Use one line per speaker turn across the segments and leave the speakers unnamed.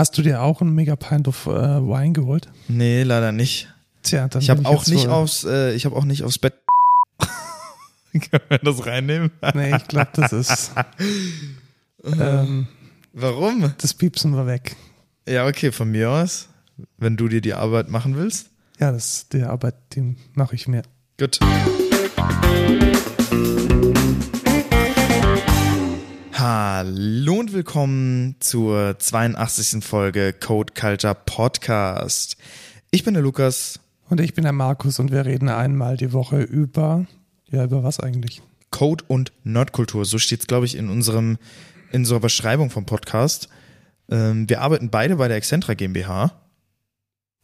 Hast du dir auch einen Mega Pint of äh, Wine geholt?
Nee, leider nicht.
Tja, dann
Ich habe auch nicht
wohl-
aufs, äh, ich habe auch nicht aufs Bett. Können wir das reinnehmen?
Nee, ich glaube, das ist. ähm,
Warum?
das piepsen wir weg.
Ja, okay, von mir aus. Wenn du dir die Arbeit machen willst.
Ja, das die Arbeit, die mache ich mir.
Gut. Hallo und willkommen zur 82. Folge Code Culture Podcast. Ich bin der Lukas.
Und ich bin der Markus und wir reden einmal die Woche über. Ja, über was eigentlich?
Code und Nerdkultur. So steht es, glaube ich, in unserem in unserer Beschreibung vom Podcast. Ähm, wir arbeiten beide bei der Excentra GmbH.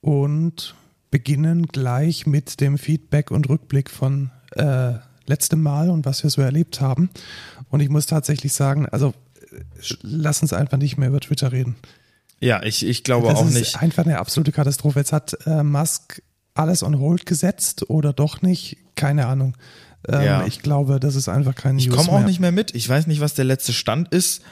Und beginnen gleich mit dem Feedback und Rückblick von äh, letztem Mal und was wir so erlebt haben. Und ich muss tatsächlich sagen, also äh, lass uns einfach nicht mehr über Twitter reden.
Ja, ich, ich glaube
das
auch
ist
nicht.
einfach eine absolute Katastrophe. Jetzt hat äh, Musk alles on hold gesetzt oder doch nicht, keine Ahnung. Ähm,
Ja.
Ich glaube, das ist einfach kein
Ich komme auch nicht mehr mit. Ich weiß nicht, was der letzte Stand ist,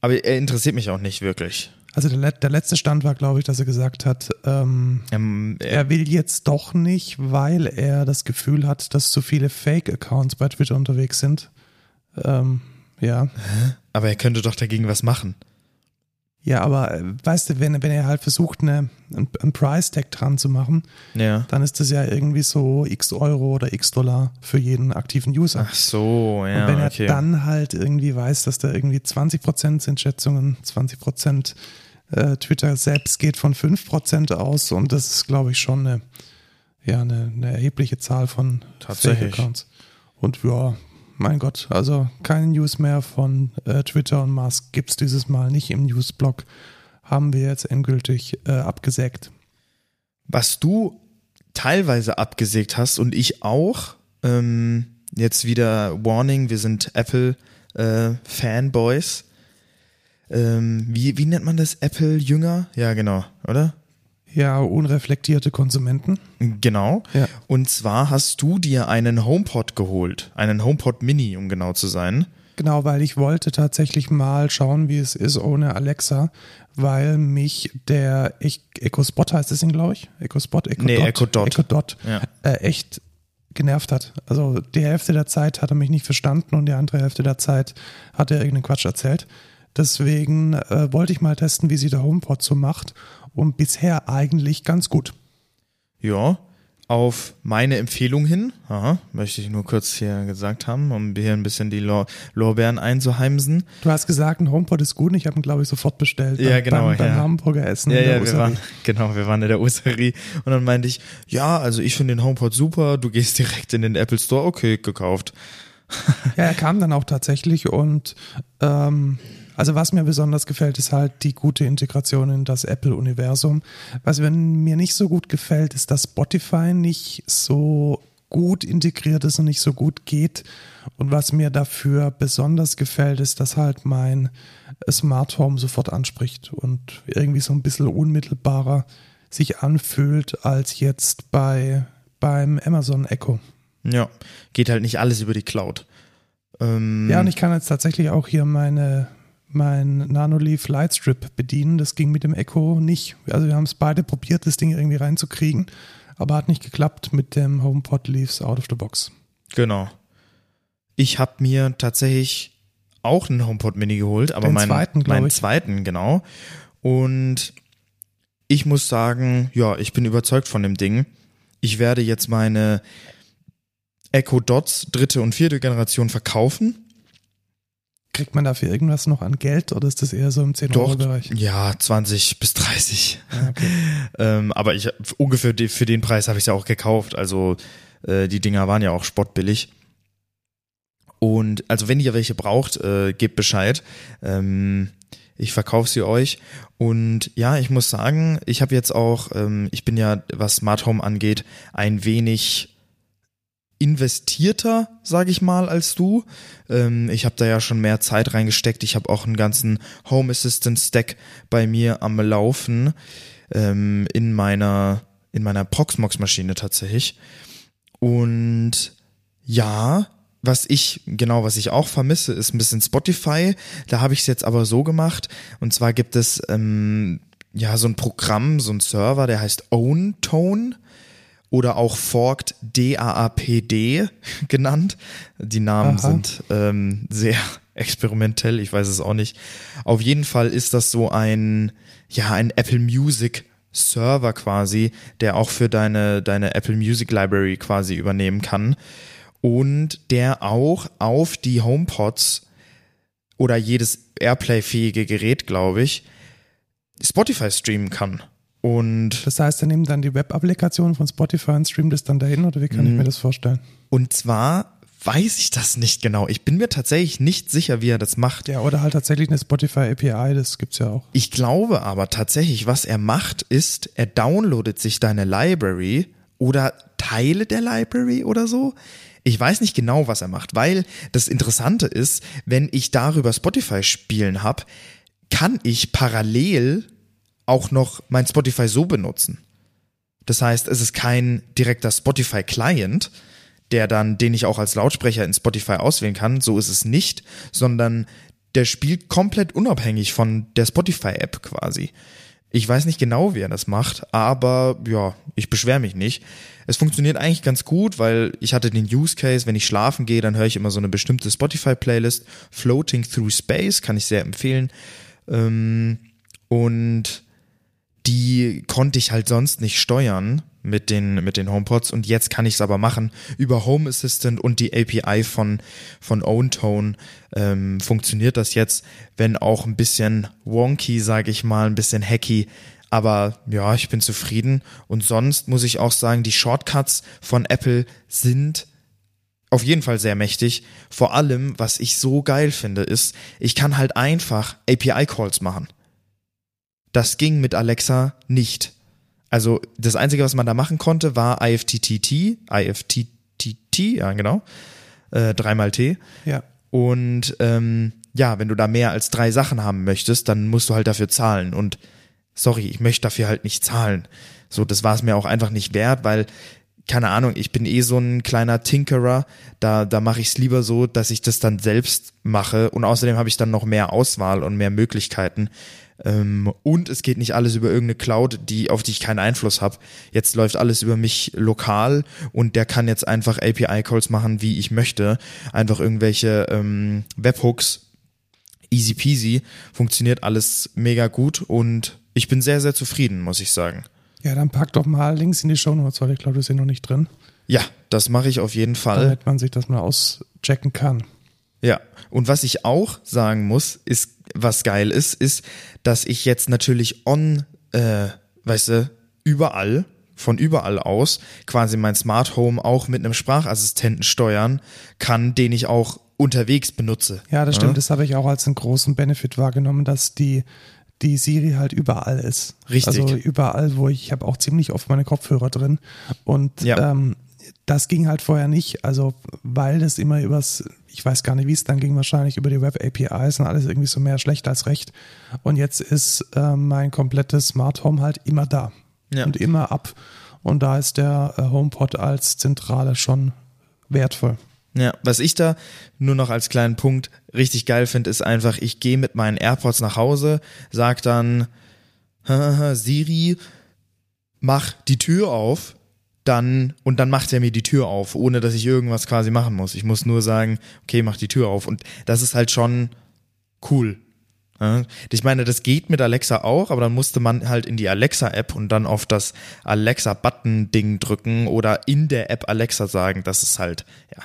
aber er interessiert mich auch nicht wirklich.
Also der, der letzte Stand war, glaube ich, dass er gesagt hat, ähm,
Ähm, er,
er will jetzt doch nicht, weil er das Gefühl hat, dass zu viele Fake-Accounts bei Twitter unterwegs sind. Ähm, ja.
aber er könnte doch dagegen was machen.
Ja, aber äh, weißt du, wenn, wenn er halt versucht, eine, ein, ein Price-Tag dran zu machen,
Ja.
dann ist das ja irgendwie so x Euro oder x Dollar für jeden aktiven User.
Ach so, ja,
Und wenn er
okay.
dann halt irgendwie weiß, dass da irgendwie 20% sind Schätzungen, 20% äh, Twitter selbst geht von 5% aus und das ist, glaube ich, schon eine, ja, eine, eine erhebliche Zahl von. Fake-Accounts. Und ja, mein Gott, also keine News mehr von äh, Twitter und Musk gibt's dieses Mal nicht im Newsblog. Haben wir jetzt endgültig äh, abgesägt.
Was du teilweise abgesägt hast und ich auch, ähm, jetzt wieder Warning, wir sind Apple äh, Fanboys. Ähm, wie, wie nennt man das? Apple-Jünger? Ja, genau, oder?
Ja, unreflektierte Konsumenten.
Genau.
Ja.
Und zwar hast du dir einen HomePod geholt, einen HomePod Mini, um genau zu sein.
Genau, weil ich wollte tatsächlich mal schauen, wie es ist ohne Alexa, weil mich der Echo Spot heißt das Ding, glaube ich. Echo Spot, Echo
Nee,
Dot,
Echo Dot.
Echo Dot
Ja.
äh, echt genervt hat. Also die Hälfte der Zeit hat er mich nicht verstanden und die andere Hälfte der Zeit hat er irgendeinen Quatsch erzählt. Deswegen äh, wollte ich mal testen, wie sie der HomePod so macht und bisher eigentlich ganz gut.
Ja, auf meine Empfehlung hin, aha, möchte ich nur kurz hier gesagt haben, um hier ein bisschen die Lor Lorbeeren einzuheimsen.
Du hast gesagt, ein HomePod ist gut und ich habe ihn, glaube ich, sofort bestellt.
Ja,
beim,
genau,
Beim, beim
ja.
Hamburger Essen.
Ja,
in der
ja, wir waren, genau, wir waren in der Userie und dann meinte ich, ja, also ich finde den HomePod super, du gehst direkt in den Apple Store, okay, gekauft.
Ja, er kam dann auch tatsächlich und ähm, also was mir besonders gefällt, ist halt die gute Integration in das Apple-Universum. Was mir nicht so gut gefällt, ist, dass Spotify nicht so gut integriert ist und nicht so gut geht. Und was mir dafür besonders gefällt, ist, dass halt mein Smart Home sofort anspricht und irgendwie so ein bisschen unmittelbarer sich anfühlt als jetzt bei beim Amazon Echo.
Ja, geht halt nicht alles über die Cloud. Ähm,
Ja, und ich kann jetzt tatsächlich auch hier meine, mein Nanoleaf Lightstrip bedienen. Das ging mit dem Echo nicht. Also wir haben es beide probiert, das Ding irgendwie reinzukriegen, aber hat nicht geklappt mit dem HomePod Leaves out of the box.
Genau. Ich habe mir tatsächlich auch einen HomePod Mini geholt, aber
Den
meinen,
zweiten,
meinen
ich.
zweiten, genau. Und ich muss sagen, ja, ich bin überzeugt von dem Ding. Ich werde jetzt meine Echo Dots dritte und vierte Generation verkaufen.
Kriegt man dafür irgendwas noch an Geld oder ist das eher so im
Doch,
10-Euro-Bereich?
ja, 20 bis 30.
Ja, okay.
Ähm, aber ich ungefähr für den Preis habe ich ja auch gekauft. Also äh, die Dinger waren ja auch spottbillig. Und also wenn ihr welche braucht, äh, gebt Bescheid. Ähm, ich verkaufe sie euch. Und ja, ich muss sagen, ich habe jetzt auch, ähm, ich bin ja, was Smart Home angeht, ein wenig investierter, sage ich mal, als du. Ähm, ich habe da ja schon mehr Zeit reingesteckt. Ich habe auch einen ganzen Home Assistant Stack bei mir am Laufen ähm, in meiner in meiner Proxmox Maschine tatsächlich. Und ja, was ich, genau, was ich auch vermisse, ist ein bisschen Spotify. Da habe ich es jetzt aber so gemacht. Und zwar gibt es ähm, ja, so ein Programm, so ein Server, der heißt OwnTone oder auch Forked DAAPD genannt. Die Namen
Aha.
sind ähm, sehr experimentell, ich weiß es auch nicht. Auf jeden Fall ist das so ein, ja, ein Apple Music Server quasi, der auch für deine, deine Apple Music Library quasi übernehmen kann und der auch auf die HomePods oder jedes Airplay-fähige Gerät, glaube ich, Spotify streamen kann. Und,
Das heißt, er nimmt dann die Web-Applikation von Spotify und streamt es dann dahin oder wie kann ich
Mhm.
mir das vorstellen?
und zwar weiß ich das nicht genau. Ich bin mir tatsächlich nicht sicher, wie er das macht.
Ja, oder halt tatsächlich eine Spotify API, das gibt's ja auch.
Ich glaube aber tatsächlich, was er macht, ist, er downloadet sich deine Library oder Teile der Library oder so. Ich weiß nicht genau, was er macht, weil das Interessante ist, wenn ich darüber Spotify spielen habe, kann ich parallel auch noch mein Spotify so benutzen. Das heißt, es ist kein direkter Spotify Client, der dann, den ich auch als Lautsprecher in Spotify auswählen kann. So ist es nicht, sondern der spielt komplett unabhängig von der Spotify-App quasi. Ich weiß nicht genau, wie er das macht, aber ja, ich beschwere mich nicht. Es funktioniert eigentlich ganz gut, weil ich hatte den Use Case, wenn ich schlafen gehe, dann höre ich immer so eine bestimmte Spotify-Playlist. Floating Through Space kann ich sehr empfehlen. Ähm, und die konnte ich halt sonst nicht steuern mit den, mit den HomePods und jetzt kann ich es aber machen. Über Home Assistant und die API von, von OwnTone ähm, funktioniert das jetzt, wenn auch ein bisschen wonky, sage ich mal, ein bisschen hacky. Aber ja, ich bin zufrieden. Und sonst muss ich auch sagen, die Shortcuts von Apple sind auf jeden Fall sehr mächtig. Vor allem, was ich so geil finde, ist, ich kann halt einfach API-Calls machen. Das ging mit Alexa nicht. Also das Einzige, was man da machen konnte, war IFTTT, IFTTT, ja genau, äh, dreimal T.
Ja.
Und ähm, ja, wenn du da mehr als drei Sachen haben möchtest, dann musst du halt dafür zahlen. Und sorry, ich möchte dafür halt nicht zahlen. So, das war es mir auch einfach nicht wert, weil keine Ahnung, ich bin eh so ein kleiner Tinkerer, da, da mache ich es lieber so, dass ich das dann selbst mache und außerdem habe ich dann noch mehr Auswahl und mehr Möglichkeiten. Ähm, und es geht nicht alles über irgendeine Cloud, die, auf die ich keinen Einfluss habe. Jetzt läuft alles über mich lokal und der kann jetzt einfach API-Calls machen, wie ich möchte. Einfach irgendwelche ähm, Webhooks, easy peasy, funktioniert alles mega gut und ich bin sehr, sehr zufrieden, muss ich sagen.
Ja, dann pack doch mal Links in die Show Notes, weil ich glaube, das ist noch nicht drin,
Ja, das mache ich auf jeden Fall.
damit man sich das mal auschecken kann.
Ja, und was ich auch sagen muss, ist, was geil ist, ist, dass ich jetzt natürlich on, äh, weißt du, überall, von überall aus, quasi mein Smart Home auch mit einem Sprachassistenten steuern kann, den ich auch unterwegs benutze.
Ja, das stimmt. Das habe ich auch als einen großen Benefit wahrgenommen, dass die, die Siri halt überall ist.
Richtig.
Also überall, wo ich, ich habe auch ziemlich oft meine Kopfhörer drin. Und
Ja.
ähm, das ging halt vorher nicht. Also, weil das immer übers, ich weiß gar nicht, wie es dann ging, wahrscheinlich über die Web-APIs und alles irgendwie so mehr schlecht als recht. Und jetzt ist ähm, mein komplettes Smart Home halt immer da
Ja.
und immer ab. Und da ist der äh, HomePod als Zentrale schon wertvoll.
Ja, was ich da nur noch als kleinen Punkt richtig geil finde, ist einfach, ich gehe mit meinen AirPods nach Hause, sag dann, "Hahaha, Siri, mach die Tür auf, dann, und dann macht er mir die Tür auf, ohne dass ich irgendwas quasi machen muss. Ich muss nur sagen, okay, mach die Tür auf. Und das ist halt schon cool. Ja, Ich meine, das geht mit Alexa auch, aber dann musste man halt in die Alexa-App und dann auf das Alexa-Button-Ding drücken oder in der App Alexa sagen. Das ist halt, ja.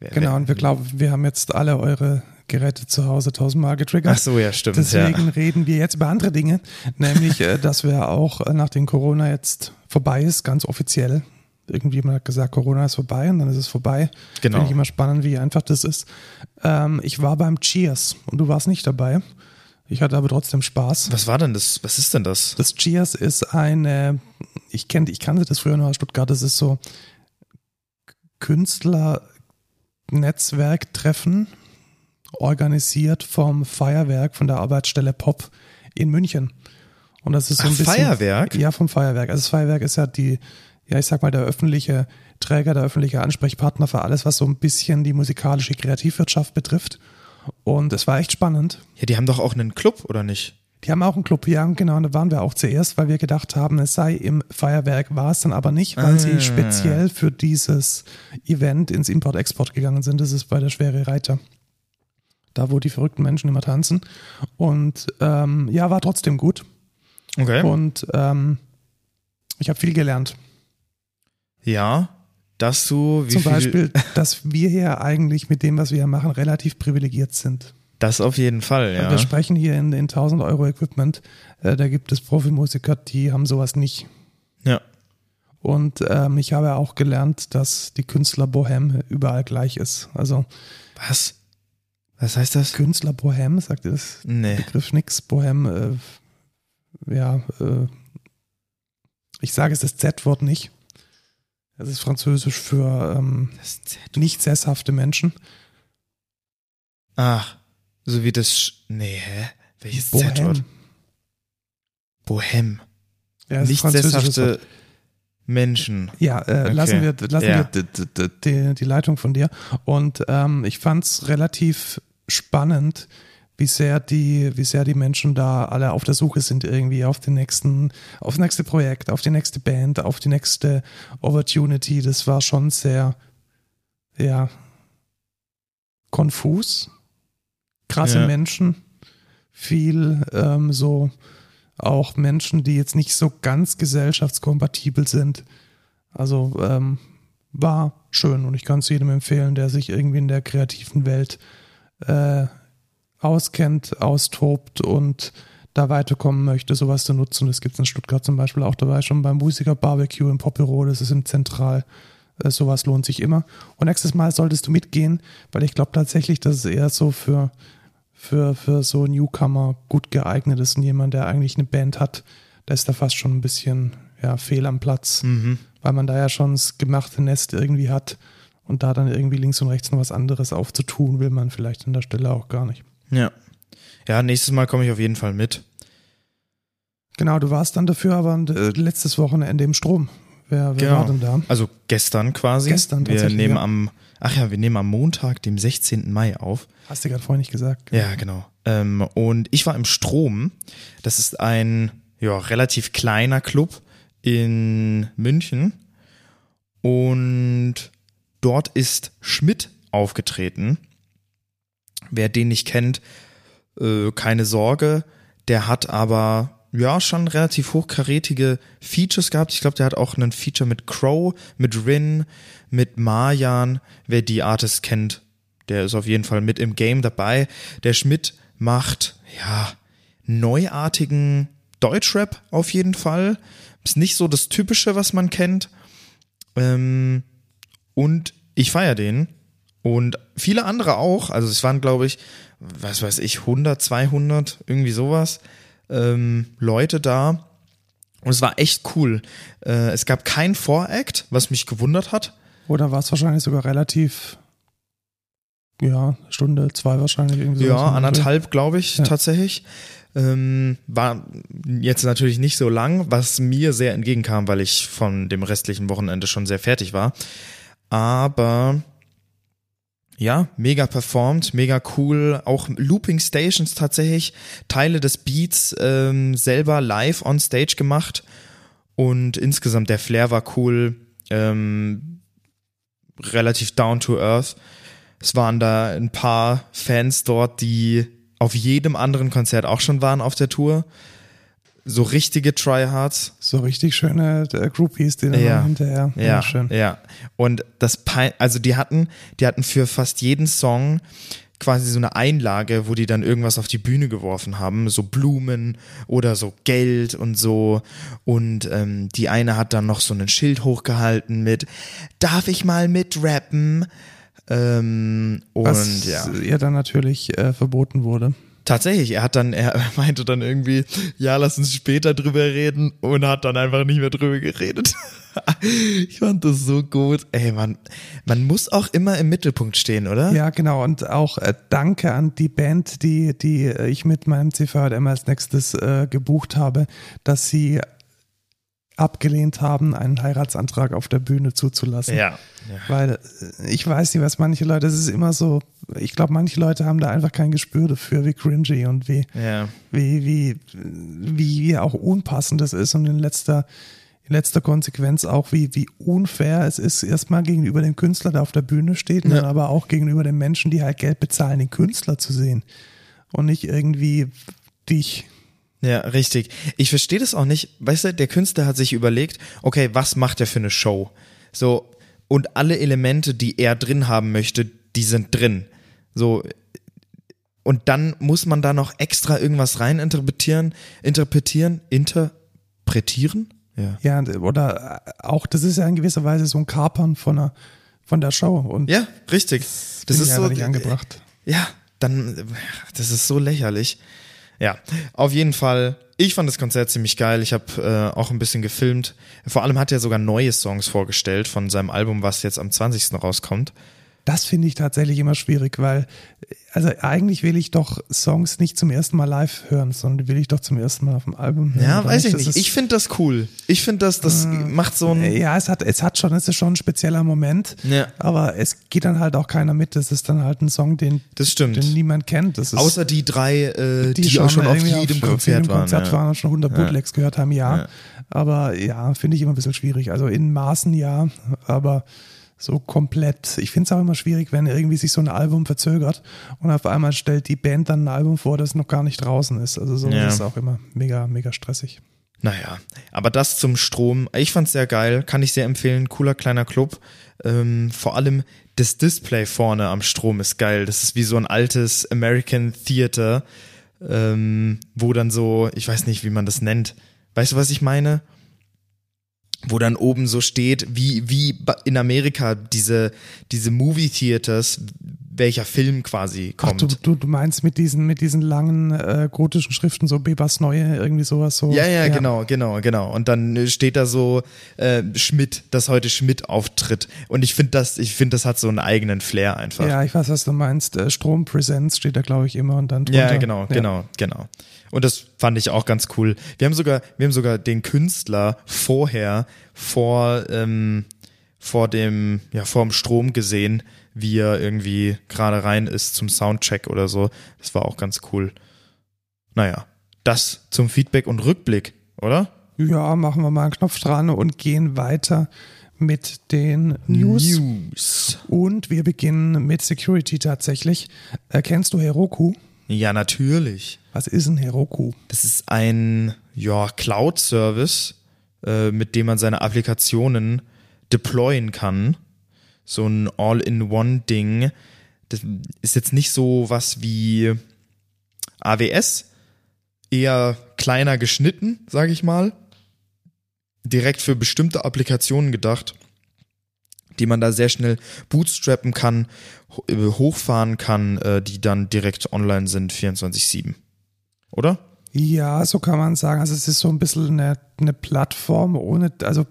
wer-
Genau,
wer-
und wir glauben, wir haben jetzt alle eure Geräte zu Hause tausendmal getriggert.
Ach so, ja, stimmt.
Deswegen
ja.
reden wir jetzt über andere Dinge, nämlich, äh, dass wir auch, äh, nachdem Corona jetzt vorbei ist, ganz offiziell, irgendjemand hat gesagt, Corona ist vorbei und dann ist es vorbei.
Genau.
Finde ich immer spannend, wie einfach das ist. Ähm, ich war beim Cheers und du warst nicht dabei. Ich hatte aber trotzdem Spaß.
Was war denn das? Was ist denn das?
Das Cheers ist eine, ich kenne, ich kannte das früher noch aus Stuttgart, das ist so Künstler-Netzwerktreffen, organisiert vom Feuerwerk, von der Arbeitsstelle Pop in München. Und das ist so ein
Ach,
bisschen.
Feuerwerk?
Ja, vom Feuerwerk. Also das Feuerwerk ist ja die, ja, ich sag mal, der öffentliche Träger, der öffentliche Ansprechpartner für alles, was so ein bisschen die musikalische Kreativwirtschaft betrifft. Und es war echt spannend.
Ja, die haben doch auch einen Club, oder nicht?
Die haben auch einen Club, ja, genau, und da waren wir auch zuerst, weil wir gedacht haben, es sei im Feuerwerk, war es dann aber nicht, weil
Ah.
sie speziell für dieses Event ins Import-Export gegangen sind. Das ist bei der Schwere Reiter. Da, wo die verrückten Menschen immer tanzen. Und ähm, ja, war trotzdem gut.
Okay.
Und ähm, ich habe viel gelernt.
Ja, dass du, wie
Zum Beispiel, dass wir hier eigentlich mit dem, was wir hier machen, relativ privilegiert sind.
das auf jeden Fall, ja.
Wir sprechen hier in, in 1000 Euro Equipment. Äh, da gibt es Profimusiker, die haben sowas nicht.
Ja.
Und ähm, ich habe auch gelernt, dass die Künstler Bohem überall gleich ist. Also
Was? Was heißt das?
Künstler Bohem, sagt das
Nee.
Begriff nix. Bohem, äh, ja, äh, ich sage es das Z-Wort nicht. Das ist französisch für ähm, nicht sesshafte Menschen.
Ach, so wie das. Sch nee, hä? Welches Z-Wort? Bohem.
Ja,
Nicht sesshafte Menschen.
Ja, äh,
Okay.
lassen wir, lassen
Ja.
wir die, die Leitung von dir. Und ähm, ich fand es relativ spannend, wie sehr die, wie sehr die Menschen da alle auf der Suche sind irgendwie auf den nächsten, auf das nächste Projekt, auf die nächste Band, auf die nächste Opportunity. Das war schon sehr, ja, konfus. Krasse
Ja.
Menschen, viel ähm, so auch Menschen, die jetzt nicht so ganz gesellschaftskompatibel sind. Also ähm, war schön und ich kann es jedem empfehlen, der sich irgendwie in der kreativen Welt äh, auskennt, austobt und da weiterkommen möchte, sowas zu nutzen. Das gibt es in Stuttgart zum Beispiel auch dabei schon beim Musiker Barbecue im Popbüro, das ist im Zentral. Äh, sowas lohnt sich immer. Und nächstes Mal solltest du mitgehen, weil ich glaube tatsächlich, dass es eher so für, für, für so Newcomer gut geeignet ist und jemand, der eigentlich eine Band hat, der ist da fast schon ein bisschen ja, fehl am Platz
Mhm.
weil man da ja schon das gemachte Nest irgendwie hat und da dann irgendwie links und rechts noch was anderes aufzutun, will man vielleicht an der Stelle auch gar nicht.
Ja. Ja, nächstes Mal komme ich auf jeden Fall mit.
Genau, du warst dann dafür aber äh, letztes Wochenende im Strom. Wer, wer
Genau.
war denn da?
Also gestern quasi.
Gestern
Wir nehmen
ja.
am, ach ja, wir nehmen am Montag, dem 16. Mai auf.
Hast du gerade vorhin nicht gesagt.
Ja, genau. Ähm, und ich war im Strom. Das ist ein ja, relativ kleiner Club in München. Und dort ist Schmidt aufgetreten. Wer den nicht kennt, äh, keine Sorge. Der hat aber ja schon relativ hochkarätige Features gehabt. Ich glaube, der hat auch einen Feature mit Crow, mit Rin, mit Marjan. Wer die Artist kennt, der ist auf jeden Fall mit im Game dabei. Der Schmidt macht ja neuartigen Deutschrap auf jeden Fall. Ist nicht so das Typische, was man kennt. Ähm, und ich feiere den. Und viele andere auch. Also es waren, glaube ich, was weiß ich, 100, 200, irgendwie sowas, ähm, Leute da. Und es war echt cool. Äh, es gab kein Voract, was mich gewundert hat.
Oder war es wahrscheinlich sogar relativ, ja, Stunde, zwei wahrscheinlich irgendwie
Ja, anderthalb, glaube ich,
Ja.
tatsächlich. Ähm, war jetzt natürlich nicht so lang, was mir sehr entgegenkam, weil ich von dem restlichen Wochenende schon sehr fertig war. Aber ja, mega performt, mega cool. Auch Looping Stations tatsächlich, Teile des Beats ähm, selber live on stage gemacht. Und insgesamt der Flair war cool, ähm, relativ down to earth. Es waren da ein paar Fans dort, die auf jedem anderen Konzert auch schon waren auf der Tour. So richtige Tryhards.
So richtig schöne äh, Groupies, die dann
Ja.
hinterher.
Ja,
schön.
ja. Und das, Pein also die hatten, die hatten für fast jeden Song quasi so eine Einlage, wo die dann irgendwas auf die Bühne geworfen haben, so Blumen oder so Geld und so. Und ähm, die eine hat dann noch so ein Schild hochgehalten mit Darf ich mal mitrappen? Ähm, und
Was
ja.
ihr dann natürlich äh, verboten wurde.
Tatsächlich, er hat dann, er meinte dann irgendwie, ja, lass uns später drüber reden und hat dann einfach nicht mehr drüber geredet. ich fand das so gut. Ey, man, man muss auch immer im Mittelpunkt stehen, oder?
Ja, genau. Und auch äh, danke an die Band, die, die äh, ich mit meinem CVM als nächstes äh, gebucht habe, dass sie abgelehnt haben, einen Heiratsantrag auf der Bühne zuzulassen.
Ja. ja.
Weil äh, ich weiß nicht, was manche Leute, es ist immer so ich glaube, manche Leute haben da einfach kein Gespür dafür, wie cringy und wie,
Ja.
wie, wie, wie, wie auch unpassend das ist und in letzter, in letzter Konsequenz auch, wie, wie unfair es ist, erstmal gegenüber dem Künstler, der auf der Bühne steht, und
Ja.
dann aber auch gegenüber den Menschen, die halt Geld bezahlen, den Künstler zu sehen und nicht irgendwie dich.
Ja, richtig. Ich verstehe das auch nicht. Weißt du, der Künstler hat sich überlegt, okay, was macht er für eine Show? So, und alle Elemente, die er drin haben möchte, die sind drin. So, und dann muss man da noch extra irgendwas rein interpretieren, interpretieren, interpretieren? Ja.
Ja, oder auch, das ist ja in gewisser Weise so ein Kapern von der, von der Show. Und
Ja, richtig. Das
finde
ist so
nicht angebracht.
Ja, dann, das ist so lächerlich. Ja, auf jeden Fall. Ich fand das Konzert ziemlich geil. Ich habe äh, auch ein bisschen gefilmt. Vor allem hat er sogar neue Songs vorgestellt von seinem Album, was jetzt am 20. rauskommt.
Das finde ich tatsächlich immer schwierig, weil, also eigentlich will ich doch Songs nicht zum ersten Mal live hören, sondern die will ich doch zum ersten Mal auf dem Album hören.
Ja, weiß ich nicht. Ich finde das cool. Ich finde das, das macht so ein.
ja, es hat, es hat schon, es ist schon ein spezieller Moment,
Ja.
aber es geht dann halt auch keiner mit. Das ist dann halt ein Song, den,
Das stimmt.
den niemand kennt. Das ist,
Außer die drei, äh, die,
schon
auch schon auf jedem
auf
Konzert
jedem
waren.
Konzert
ja.
waren und schon 100 Bootlegs gehört haben, ja.
Ja.
Aber ja, finde ich immer ein bisschen schwierig. Also in Maßen ja, aber so komplett. Ich finde es auch immer schwierig, wenn irgendwie sich so ein Album verzögert und auf einmal stellt die Band dann ein Album vor, das noch gar nicht draußen ist. Also so
Ja.
ist es auch immer mega, mega stressig.
Naja, aber das zum Strom. Ich fand's sehr geil, kann ich sehr empfehlen. Cooler kleiner Club. Ähm, vor allem das Display vorne am Strom ist geil. Das ist wie so ein altes American Theater, ähm, wo dann so, ich weiß nicht, wie man das nennt. Weißt du, was ich meine? Wo dann oben so steht, wie, wie in Amerika diese, diese Movie Theaters, welcher Film quasi
Ach,
kommt.
du, du, du meinst mit diesen, mit diesen langen äh, gotischen Schriften, so Bebas Neue, irgendwie sowas so.
Ja, ja, genau, genau, genau. Und dann äh, steht da so äh, Schmidt, dass heute Schmidt auftritt. Und ich finde das, ich finde, das hat so einen eigenen Flair einfach.
Ja, ich weiß, was du meinst. Äh, Strom Presents steht da, glaube ich, immer und dann
Ja,
drunter.
genau, genau, genau. Und das fand ich auch ganz cool. Wir haben sogar, wir haben sogar den Künstler vorher vor ähm, vor dem ja vor dem Strom gesehen, wie er irgendwie gerade rein ist zum Soundcheck oder so. Das war auch ganz cool. Naja, das zum Feedback und Rückblick, oder?
Ja, machen wir mal einen Knopf dran und gehen weiter mit den News.
News.
Und wir beginnen mit Security tatsächlich. Äh, kennst du Heroku?
Ja, natürlich.
Was ist ein Heroku?
Das ist ein ja, Cloud-Service, äh, mit dem man seine Applikationen deployen kann. So ein All-in-One-Ding. Das ist jetzt nicht so was wie AWS, eher kleiner geschnitten, sage ich mal. Direkt für bestimmte Applikationen gedacht, die man da sehr schnell bootstrappen kann, äh, hochfahren kann, äh, die dann direkt online sind 24/7. Oder?
Ja, so kann man sagen. Also es ist so ein bisschen eine, eine Plattform ohne, also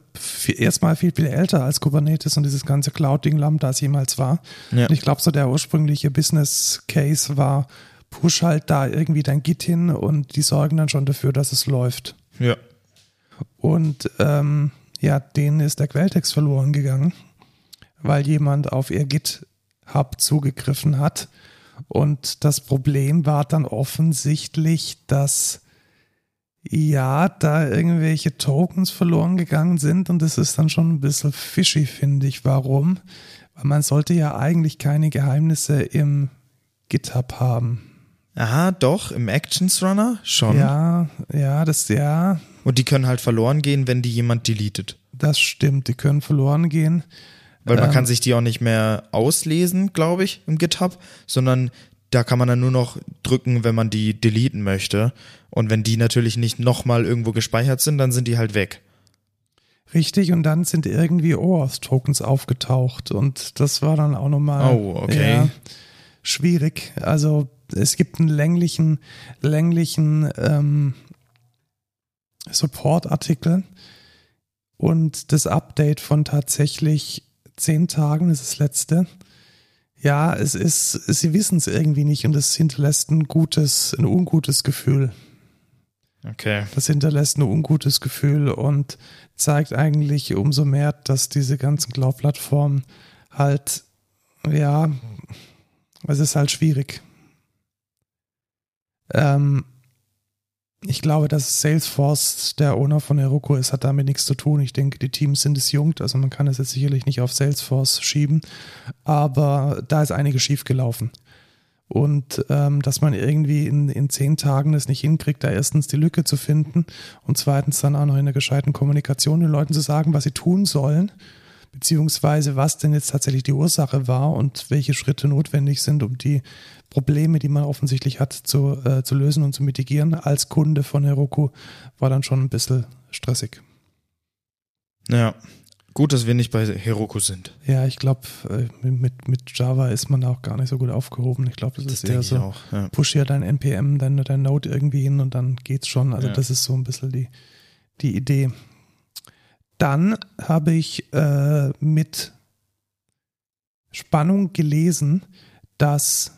erstmal viel, viel älter als Kubernetes und dieses ganze Cloud-Ding Lambdas jemals war.
Ja.
Und ich glaube, so der ursprüngliche Business Case war, push halt da irgendwie dein Git hin und die sorgen dann schon dafür, dass es läuft.
Ja.
Und ähm, ja, denen ist der Quelltext verloren gegangen, weil jemand auf ihr GitHub zugegriffen hat. Und das Problem war dann offensichtlich, dass ja, da irgendwelche Tokens verloren gegangen sind und das ist dann schon ein bisschen fishy, finde ich. Warum? Weil man sollte ja eigentlich keine Geheimnisse im GitHub haben.
Aha, doch, im Actions Runner schon.
Ja, ja, das, ja,
Und die können halt verloren gehen, wenn die jemand deletet.
das stimmt. Die können verloren gehen.
Weil man
Ähm.
kann sich die auch nicht mehr auslesen, glaube ich, im GitHub, sondern da kann man dann nur noch drücken, wenn man die deleten möchte. Und wenn die natürlich nicht nochmal irgendwo gespeichert sind, dann sind die halt weg.
Richtig, und dann sind irgendwie OAuth-Tokens aufgetaucht und das war dann auch nochmal
Oh, okay.
ja, schwierig. Also es gibt einen länglichen, länglichen ähm, Support-Artikel und das Update von tatsächlich zehn Tagen ist das letzte. Ja, es ist, sie wissen es irgendwie nicht und es hinterlässt ein gutes, ein ungutes Gefühl.
Okay.
Das hinterlässt ein ungutes Gefühl und zeigt eigentlich umso mehr, dass diese ganzen Cloud-Plattformen halt, ja, Es ist halt schwierig. Ähm, ich glaube, dass Salesforce der Owner von Heroku ist, hat damit nichts zu tun. Ich denke, die Teams sind es jungt, also man kann es jetzt sicherlich nicht auf Salesforce schieben, aber da ist einiges schiefgelaufen. Und ähm, dass man irgendwie in, in zehn Tagen es nicht hinkriegt, da erstens die Lücke zu finden und zweitens dann auch noch in einer gescheiten Kommunikation den Leuten zu sagen, was sie tun sollen, beziehungsweise was denn jetzt tatsächlich die Ursache war und welche Schritte notwendig sind, um die Probleme, die man offensichtlich hat, zu, äh, zu lösen und zu mitigieren als Kunde von Heroku, war dann schon ein bisschen stressig.
Ja, gut, dass wir nicht bei Heroku sind.
Ja, ich glaube, äh, mit, mit Java ist man auch gar nicht so gut aufgehoben. Ich glaube, das, das ist eher so,
auch, ja.
push ja dein NPM, dein, dein Node irgendwie hin und dann geht's schon. Also
Ja.
das ist so ein bisschen die, die Idee. Dann habe ich äh, mit Spannung gelesen, dass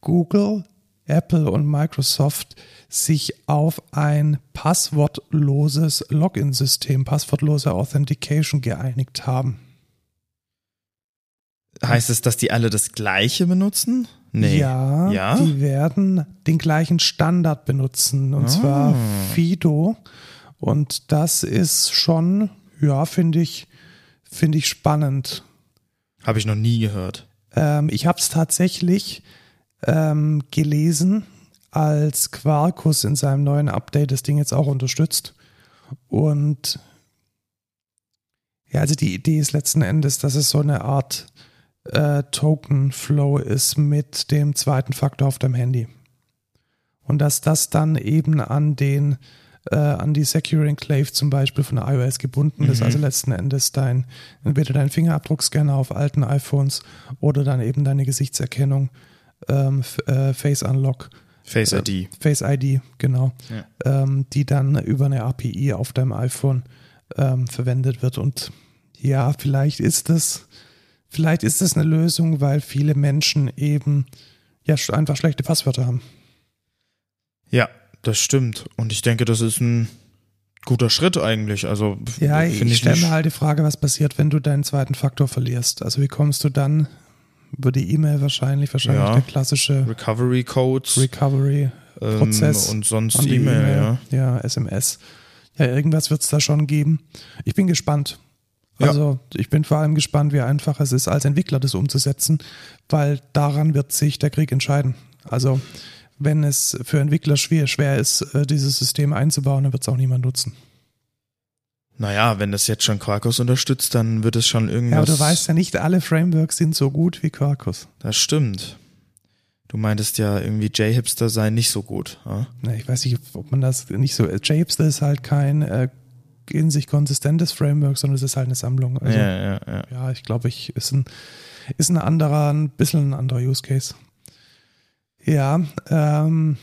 Google, Apple und Microsoft sich auf ein passwortloses Login-System, passwortlose Authentication geeinigt haben.
Heißt es, dass die alle das gleiche benutzen? Nee.
Ja,
Ja?
die werden den gleichen Standard benutzen, und
Ah.
zwar Fido. Und das ist schon, ja, finde ich, finde ich spannend.
Habe ich noch nie gehört.
Ähm, ich habe es tatsächlich ähm, gelesen, als Quarkus in seinem neuen Update das Ding jetzt auch unterstützt. Und ja, also die Idee ist letzten Endes, dass es so eine Art äh, Token-Flow ist mit dem zweiten Faktor auf dem Handy. Und dass das dann eben an den äh, an die Secure Enclave zum Beispiel von iOS gebunden ist,
Mhm.
also letzten Endes dein, entweder dein Fingerabdruckscanner auf alten iPhones oder dann eben deine Gesichtserkennung, ähm, äh, Face Unlock,
Face
Äh,
ID.
Face ID, genau,
Ja.
ähm, die dann über eine API auf deinem iPhone ähm, verwendet wird. Und ja, vielleicht ist das, vielleicht ist das eine Lösung, weil viele Menschen eben ja einfach schlechte Passwörter haben.
Ja, das stimmt. Und ich denke, das ist ein guter Schritt eigentlich. Also
Ja,
finde
ich stelle
nicht-
mir halt die Frage, was passiert, wenn du deinen zweiten Faktor verlierst. Also wie kommst du dann über die E-Mail wahrscheinlich, wahrscheinlich
Ja.
der klassische
Recovery Codes
Recovery
ähm,
Prozess
und sonst E-Mail,
E-Mail.
ja.
ja, SMS. Ja, irgendwas wird es da schon geben. Ich bin gespannt.
Ja.
Also ich bin vor allem gespannt, wie einfach es ist, als Entwickler das umzusetzen, weil daran wird sich der Krieg entscheiden. Also wenn es für Entwickler schwer, schwer ist, äh, dieses System einzubauen, dann wird es auch niemand nutzen.
Naja, wenn das jetzt schon Quarkus unterstützt, dann wird es schon irgendwas.
Ja, aber du weißt ja nicht, alle Frameworks sind so gut wie Quarkus.
Das stimmt. Du meintest ja irgendwie J-Hipster sei nicht so gut. Ja?
Na, ich weiß nicht, ob man das nicht so. JHipster ist halt kein äh, in sich konsistentes Framework, sondern es ist halt eine Sammlung. Also,
ja, ja, ja.
ja, ich glaube, ich ist ein, ist ein anderer, ein bisschen ein anderer Use Case. Ja, ähm,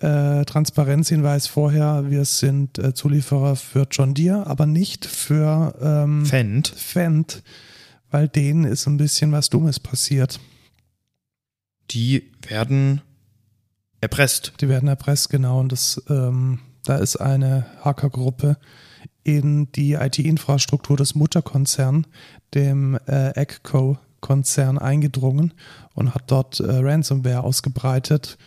äh, Transparenzhinweis vorher, wir sind äh, Zulieferer für John Deere, aber nicht für ähm,
Fendt.
Fendt, weil denen ist ein bisschen was Dummes passiert.
Die werden erpresst.
Die werden erpresst, genau. Und das, ähm, da ist eine Hackergruppe in die IT-Infrastruktur des Mutterkonzerns, dem äh, Agco-Konzern, eingedrungen und hat dort äh, Ransomware ausgebreitet.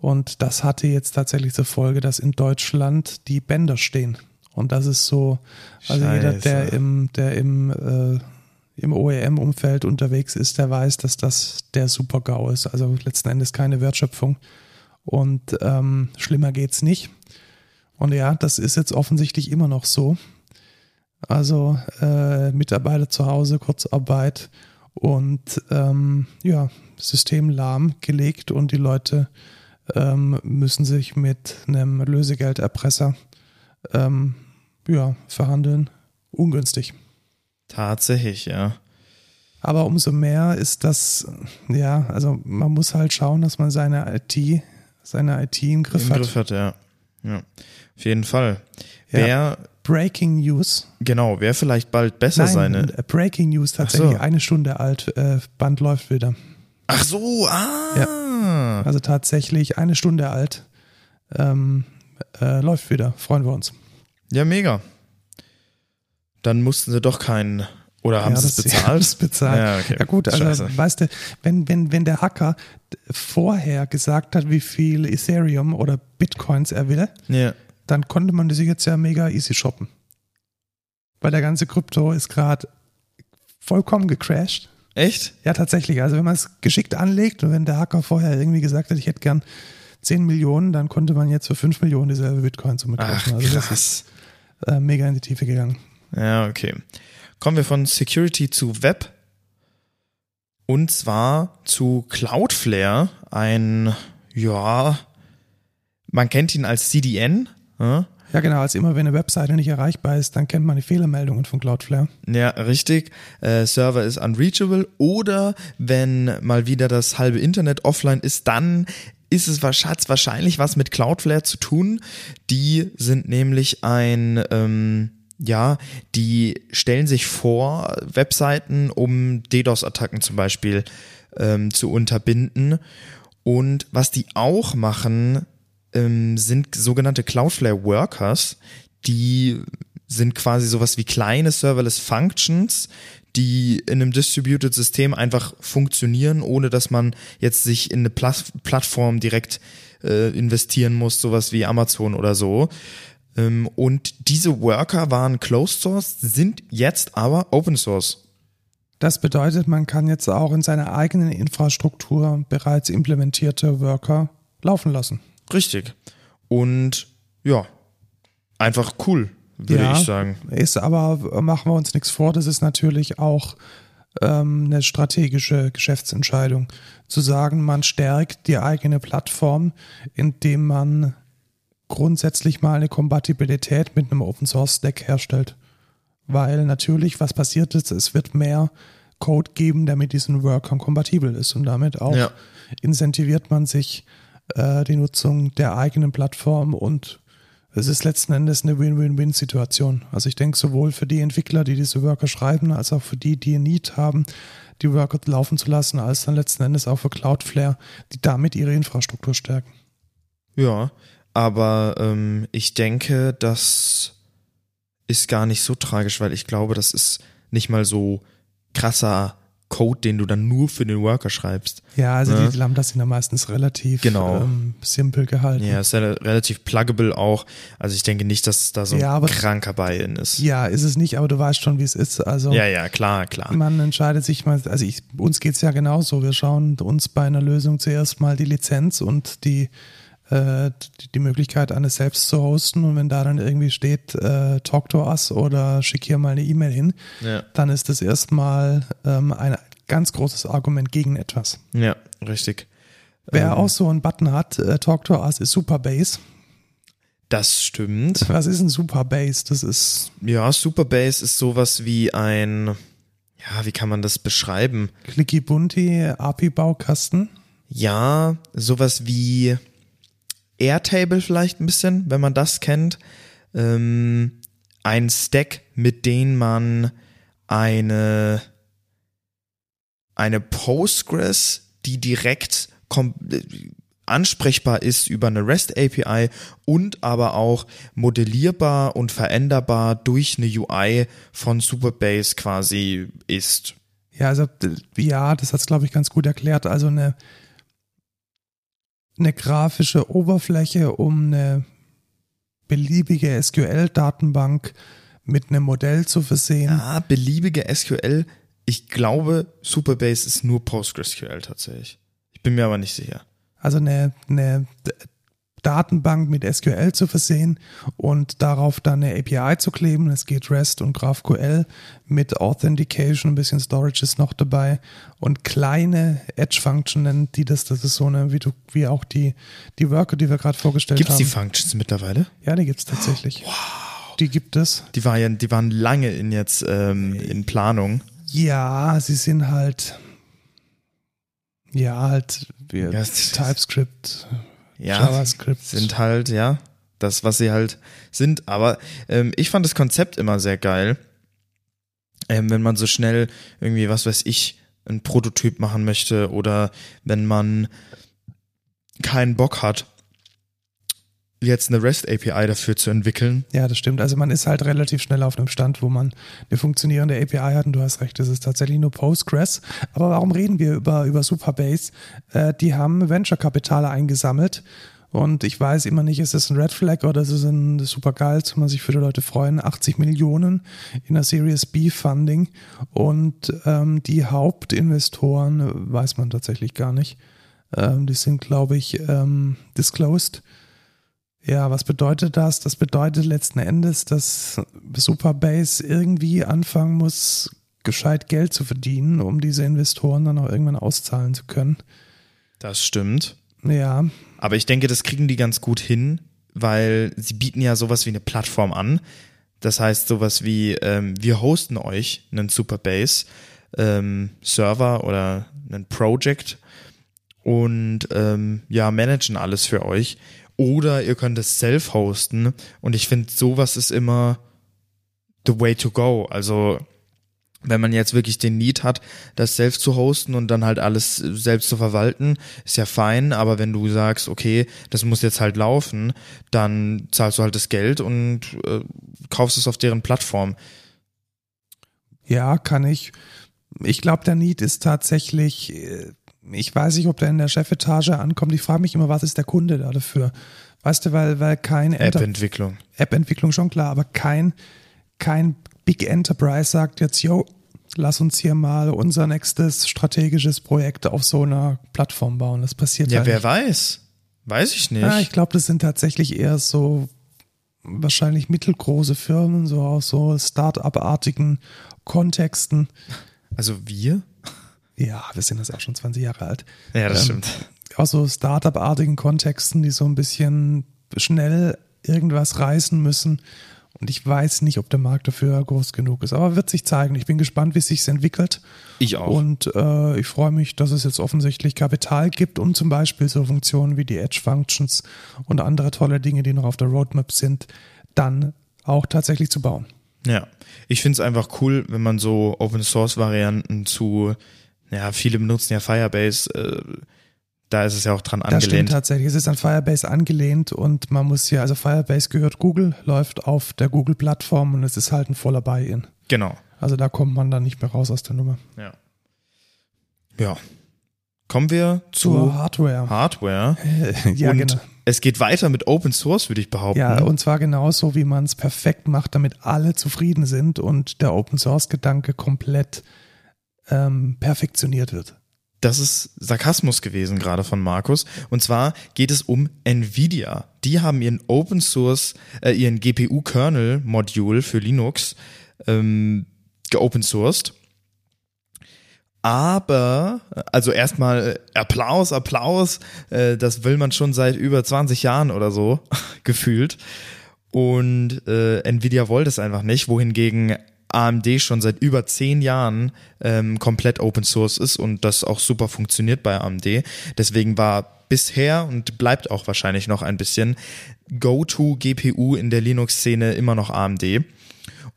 Und das hatte jetzt tatsächlich zur Folge, dass in Deutschland die Bänder stehen. Und das ist so, also jeder, der
Scheiße.
im, der im, äh, im OEM-Umfeld unterwegs ist, der weiß, dass das der Super-GAU ist. Also letzten Endes keine Wertschöpfung. Und ähm, schlimmer geht's nicht. Und ja, das ist jetzt offensichtlich immer noch so. Also äh, Mitarbeiter zu Hause, Kurzarbeit und ähm, ja, System lahmgelegt und die Leute ähm, müssen sich mit einem Lösegelderpresser ähm, ja, verhandeln. Ungünstig.
Tatsächlich, ja.
Aber umso mehr ist das, ja, also man muss halt schauen, dass man seine IT, seine IT im Griff
Im
hat.
Griff hat, ja. ja. Auf jeden Fall.
Ja.
Wer,
Breaking News.
genau, wer vielleicht bald besser
Nein,
seine.
äh, Breaking News tatsächlich
so.
eine Stunde alt. Äh, Band läuft wieder.
Ach so, ah.
Also tatsächlich eine Stunde alt. Ähm, äh, läuft wieder. Freuen wir uns.
Ja, mega. Dann mussten sie doch keinen Oder haben
ja,
sie es bezahlt?
Ja, bezahlt.
Ja, okay.
Ja gut, also
Scheiße.
weißt du, wenn, wenn, wenn der Hacker vorher gesagt hat, wie viel Ethereum oder Bitcoins er will,
Ja.
Dann konnte man das jetzt ja mega easy shoppen. Weil der ganze Krypto ist gerade vollkommen gecrashed.
Echt?
Ja, tatsächlich. Also wenn man es geschickt anlegt und wenn der Hacker vorher irgendwie gesagt hat, ich hätte gern 10 Millionen, dann konnte man jetzt für 5 Millionen dieselbe Bitcoin-Summe kaufen. Also das ist äh, mega in die Tiefe gegangen.
Ja, okay. Kommen wir von Security zu Web. Und zwar zu Cloudflare, ein, ja, man kennt ihn als CDN. Ja,
Ja, genau. Als immer, wenn eine Webseite nicht erreichbar ist, dann kennt man die Fehlermeldungen von Cloudflare.
ja richtig. Äh, Server ist unreachable. Oder wenn mal wieder das halbe Internet offline ist, dann ist es wahrsch- hat's wahrscheinlich was mit Cloudflare zu tun. Die sind nämlich ein, ähm, ja, die stellen sich vor, Webseiten, um DDoS-Attacken zum Beispiel ähm, zu unterbinden. Und was die auch machen, ähm, sind sogenannte Cloudflare Workers, die sind quasi sowas wie kleine Serverless Functions, die in einem Distributed System einfach funktionieren, ohne dass man jetzt sich in eine Plas Plattform direkt äh, investieren muss, sowas wie Amazon oder so. Ähm, und diese Worker waren Closed Source, sind jetzt aber Open Source.
Das bedeutet, man kann jetzt auch in seiner eigenen Infrastruktur bereits implementierte Worker laufen lassen.
Richtig. Und ja, einfach cool, würde
Ja.
ich sagen.
Ist aber, machen wir uns nichts vor, das ist natürlich auch ähm, eine strategische Geschäftsentscheidung. Zu sagen, man stärkt die eigene Plattform, indem man grundsätzlich mal eine Kompatibilität mit einem Open Source Stack herstellt. Weil natürlich, was passiert ist, es wird mehr Code geben, der mit diesen Workern kompatibel ist und damit auch
Ja.
incentiviert man sich äh, die Nutzung der eigenen Plattform und es ist letzten Endes eine Win-Win-Win-Situation. Also ich denke sowohl für die Entwickler, die diese Worker schreiben, als auch für die, die ein Need haben, die Worker laufen zu lassen, als dann letzten Endes auch für Cloudflare, die damit ihre Infrastruktur stärken.
Ja, aber ähm, ich denke, das ist gar nicht so tragisch, weil ich glaube, das ist nicht mal so krasser Code, den du dann nur für den Worker schreibst.
Ja, also
Ne?
die Lambdas sind ja meistens relativ
Genau.
ähm, simpel gehalten.
Ja, ist ja relativ pluggable auch. Also ich denke nicht, dass da so ein
Ja, aber-
kranker Buy-in ist.
Ja, ist es nicht, aber du weißt schon, wie es ist. Also
ja, ja, klar, klar.
man entscheidet sich mal, also ich, uns geht's ja genauso. Wir schauen uns bei einer Lösung zuerst mal die Lizenz und die, äh, die, Möglichkeit, eine selbst zu hosten. Und wenn da dann irgendwie steht, äh, talk to us oder schick hier mal eine E-Mail hin,
Ja,
dann ist das erstmal ähm, ein ganz großes Argument gegen etwas.
ja richtig.
Wer
Ähm,
auch so einen Button hat, äh, talk to us, ist Superbase.
Das stimmt.
Was ist ein Superbase? Das ist
Ja, Superbase ist sowas wie ein, ja, wie kann man das beschreiben?
Clicky Bunti, API-Baukasten.
Ja, sowas wie Airtable vielleicht ein bisschen, wenn man das kennt. Ähm, ein Stack, mit dem man eine, eine Postgres, die direkt ansprechbar ist über eine REST API und aber auch modellierbar und veränderbar durch eine UI von Superbase quasi ist.
Ja, also ja, das hat's glaube ich ganz gut erklärt. Also eine eine grafische Oberfläche, um eine beliebige SQL-Datenbank mit einem Modell zu versehen.
Ja, beliebige SQL. Ich glaube, Superbase ist nur PostgreSQL tatsächlich. Ich bin mir aber nicht sicher.
Also eine, eine Datenbank mit SQL zu versehen und darauf dann eine API zu kleben. Es geht REST und GraphQL mit Authentication, ein bisschen Storage ist noch dabei und kleine Edge-Functionen, die das, das ist so eine, wie du, wie auch die, die Worker, die wir gerade vorgestellt
Gibt es
haben.
die Functions mittlerweile?
Ja, die gibt's tatsächlich. Wow. Die gibt es.
Die, war ja, die waren lange in jetzt ähm, in Planung.
Ja, sie sind halt, ja, halt,
Ja, es-
TypeScript,
Ja,
JavaScript.
sind halt, ja, das, was sie halt sind. Aber ähm, ich fand das Konzept immer sehr geil. Ähm, wenn man so schnell irgendwie, was weiß ich, ein Prototyp machen möchte oder wenn man keinen Bock hat, jetzt eine REST API dafür zu entwickeln.
Ja, das stimmt. Also man ist halt relativ schnell auf einem Stand, wo man eine funktionierende API hat und du hast recht, das ist tatsächlich nur Postgres. Aber warum reden wir über, über Superbase? Äh, die haben Venture-Kapitale eingesammelt und ich weiß immer nicht, ist es ein Red Flag oder ist es ein super geil, kann man sich für die Leute freuen. 80 Millionen in der Series B Funding und ähm, die Hauptinvestoren weiß man tatsächlich gar nicht. Ähm, die sind, glaube ich, ähm, disclosed. Ja, was bedeutet das? Das bedeutet letzten Endes, dass Superbase irgendwie anfangen muss, gescheit Geld zu verdienen, um diese Investoren dann auch irgendwann auszahlen zu können.
Das stimmt.
Ja.
Aber ich denke, das kriegen die ganz gut hin, weil sie bieten ja sowas wie eine Plattform an. Das heißt, sowas wie, ähm, wir hosten euch einen Superbase ähm, Server oder einen Project und ähm, ja, managen alles für euch. Oder ihr könnt es self hosten. Und ich finde, sowas ist immer the way to go. Also wenn man jetzt wirklich den Need hat, das selbst zu hosten und dann halt alles selbst zu verwalten, ist ja fein, aber wenn du sagst, okay, das muss jetzt halt laufen, dann zahlst du halt das Geld und äh, kaufst es auf deren Plattform.
Ja, kann ich. Ich glaube, der Need ist tatsächlich, äh, ich weiß nicht, ob der in der Chefetage ankommt. Ich frage mich immer, was ist der Kunde da dafür? Weißt du, weil, weil kein
App-Entwicklung.
App-Entwicklung schon klar, aber kein, kein Big Enterprise sagt jetzt, yo, lass uns hier mal unser nächstes strategisches Projekt auf so einer Plattform bauen. Das passiert
ja.
Ja,
wer
nicht.
weiß. Weiß ich nicht.
Ja, ich glaube, das sind tatsächlich eher so wahrscheinlich mittelgroße Firmen, so aus so Start-up-artigen Kontexten.
also wir?
Ja, wir sind das auch schon 20 Jahre alt.
Ja, das
Ähm,
stimmt.
Aus so Start-up-artigen Kontexten, die so ein bisschen schnell irgendwas reißen müssen. Und ich weiß nicht, ob der Markt dafür groß genug ist. Aber wird sich zeigen. Ich bin gespannt, wie es sich entwickelt.
Ich auch.
Und äh, ich freue mich, dass es jetzt offensichtlich Kapital gibt, um zum Beispiel so Funktionen wie die Edge Functions und andere tolle Dinge, die noch auf der Roadmap sind, dann auch tatsächlich zu bauen.
Ja, ich finde es einfach cool, wenn man so Open Source Varianten zu, ja, viele benutzen ja Firebase, äh, da ist es ja auch dran
Das stimmt
angelehnt.
tatsächlich. Es ist an Firebase angelehnt und man muss ja, also Firebase gehört Google, läuft auf der Google-Plattform und es ist halt ein voller Buy-in.
Genau.
Also da kommt man dann nicht mehr raus aus der Nummer.
Ja. Ja. Kommen wir
Zur
zu
Hardware.
Hardware.
ja,
und
genau.
es geht weiter mit Open Source, würde ich behaupten.
Ja, und zwar genauso, wie man es perfekt macht, damit alle zufrieden sind und der Open Source Gedanke komplett ähm, perfektioniert wird.
Das ist Sarkasmus gewesen gerade von Markus. Und zwar geht es um Nvidia. Die haben ihren Open Source, äh, ihren GPU-Kernel-Module für Linux ähm, geopen sourced. Aber, also erstmal äh, Applaus, Applaus, äh, das will man schon seit über 20 Jahren oder so gefühlt. Und äh, Nvidia wollte es einfach nicht, wohingegen AMD schon seit über zehn Jahren ähm, komplett Open Source ist und das auch super funktioniert bei AMD. Deswegen war bisher und bleibt auch wahrscheinlich noch ein bisschen Go-To-GPU in der Linux-Szene immer noch AMD.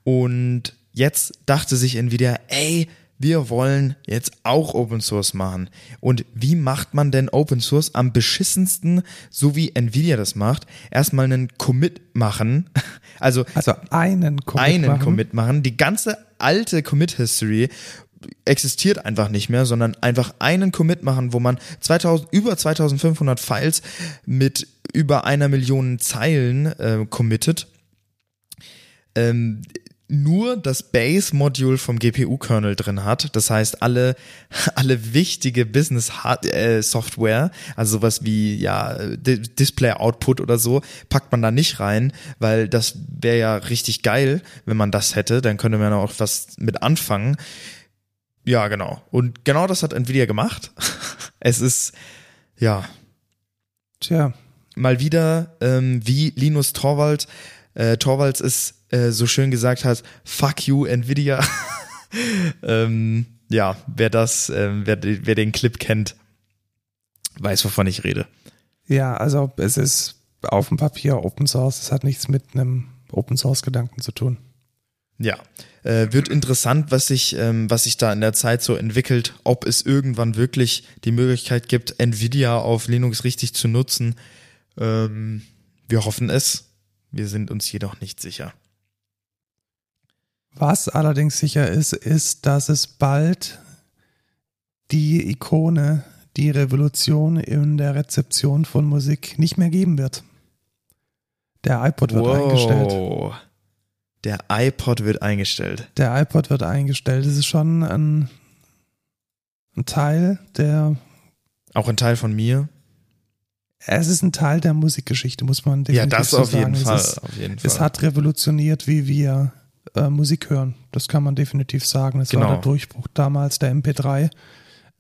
Und jetzt dachte sich Nvidia, ey, wir wollen jetzt auch Open Source machen. Und wie macht man denn Open Source am beschissensten, so wie Nvidia das macht? Erstmal einen Commit machen. Also
Also einen Commit
einen
machen.
Commit machen. Die ganze alte Commit-History existiert einfach nicht mehr, sondern einfach einen Commit machen, wo man 2000, über 2500 Files mit über einer Million Zeilen äh, committet. Ähm, nur das Base-Module vom GPU-Kernel drin hat. Das heißt, alle, alle wichtige Business-Software, also sowas wie ja Display-Output oder so, packt man da nicht rein, weil das wäre ja richtig geil, wenn man das hätte. Dann könnte man auch was mit anfangen. Ja, genau. Und genau das hat Nvidia gemacht. Es ist, ja,
Tja,
mal wieder, ähm, wie Linus Torvald, äh, Torvalds es äh, so schön gesagt hat, fuck you, Nvidia. ähm, ja, wer das, ähm, wer, wer den Clip kennt, weiß, wovon ich rede.
ja, also es ist auf dem Papier Open Source. Es hat nichts mit einem Open Source Gedanken zu tun.
Ja, äh, wird interessant, was sich, ähm, was sich da in der Zeit so entwickelt, ob es irgendwann wirklich die Möglichkeit gibt, Nvidia auf Linux richtig zu nutzen. Ähm, Wir hoffen es. Wir sind uns jedoch nicht sicher.
Was allerdings sicher ist, ist, dass es bald die Ikone, die Revolution in der Rezeption von Musik nicht mehr geben wird. Der iPod wird
Wow.
eingestellt.
Der iPod wird eingestellt.
Der iPod wird eingestellt. Das ist schon ein, ein Teil der,
Auch ein Teil von mir.
Es ist ein Teil der Musikgeschichte, muss man
Ja,
definitiv
das
so
auf jeden
sagen.
Fall.
Es, ist,
auf jeden
es
Fall.
hat revolutioniert, wie wir äh, Musik hören. Das kann man definitiv sagen. Es war
Genau.
der Durchbruch damals der MP3.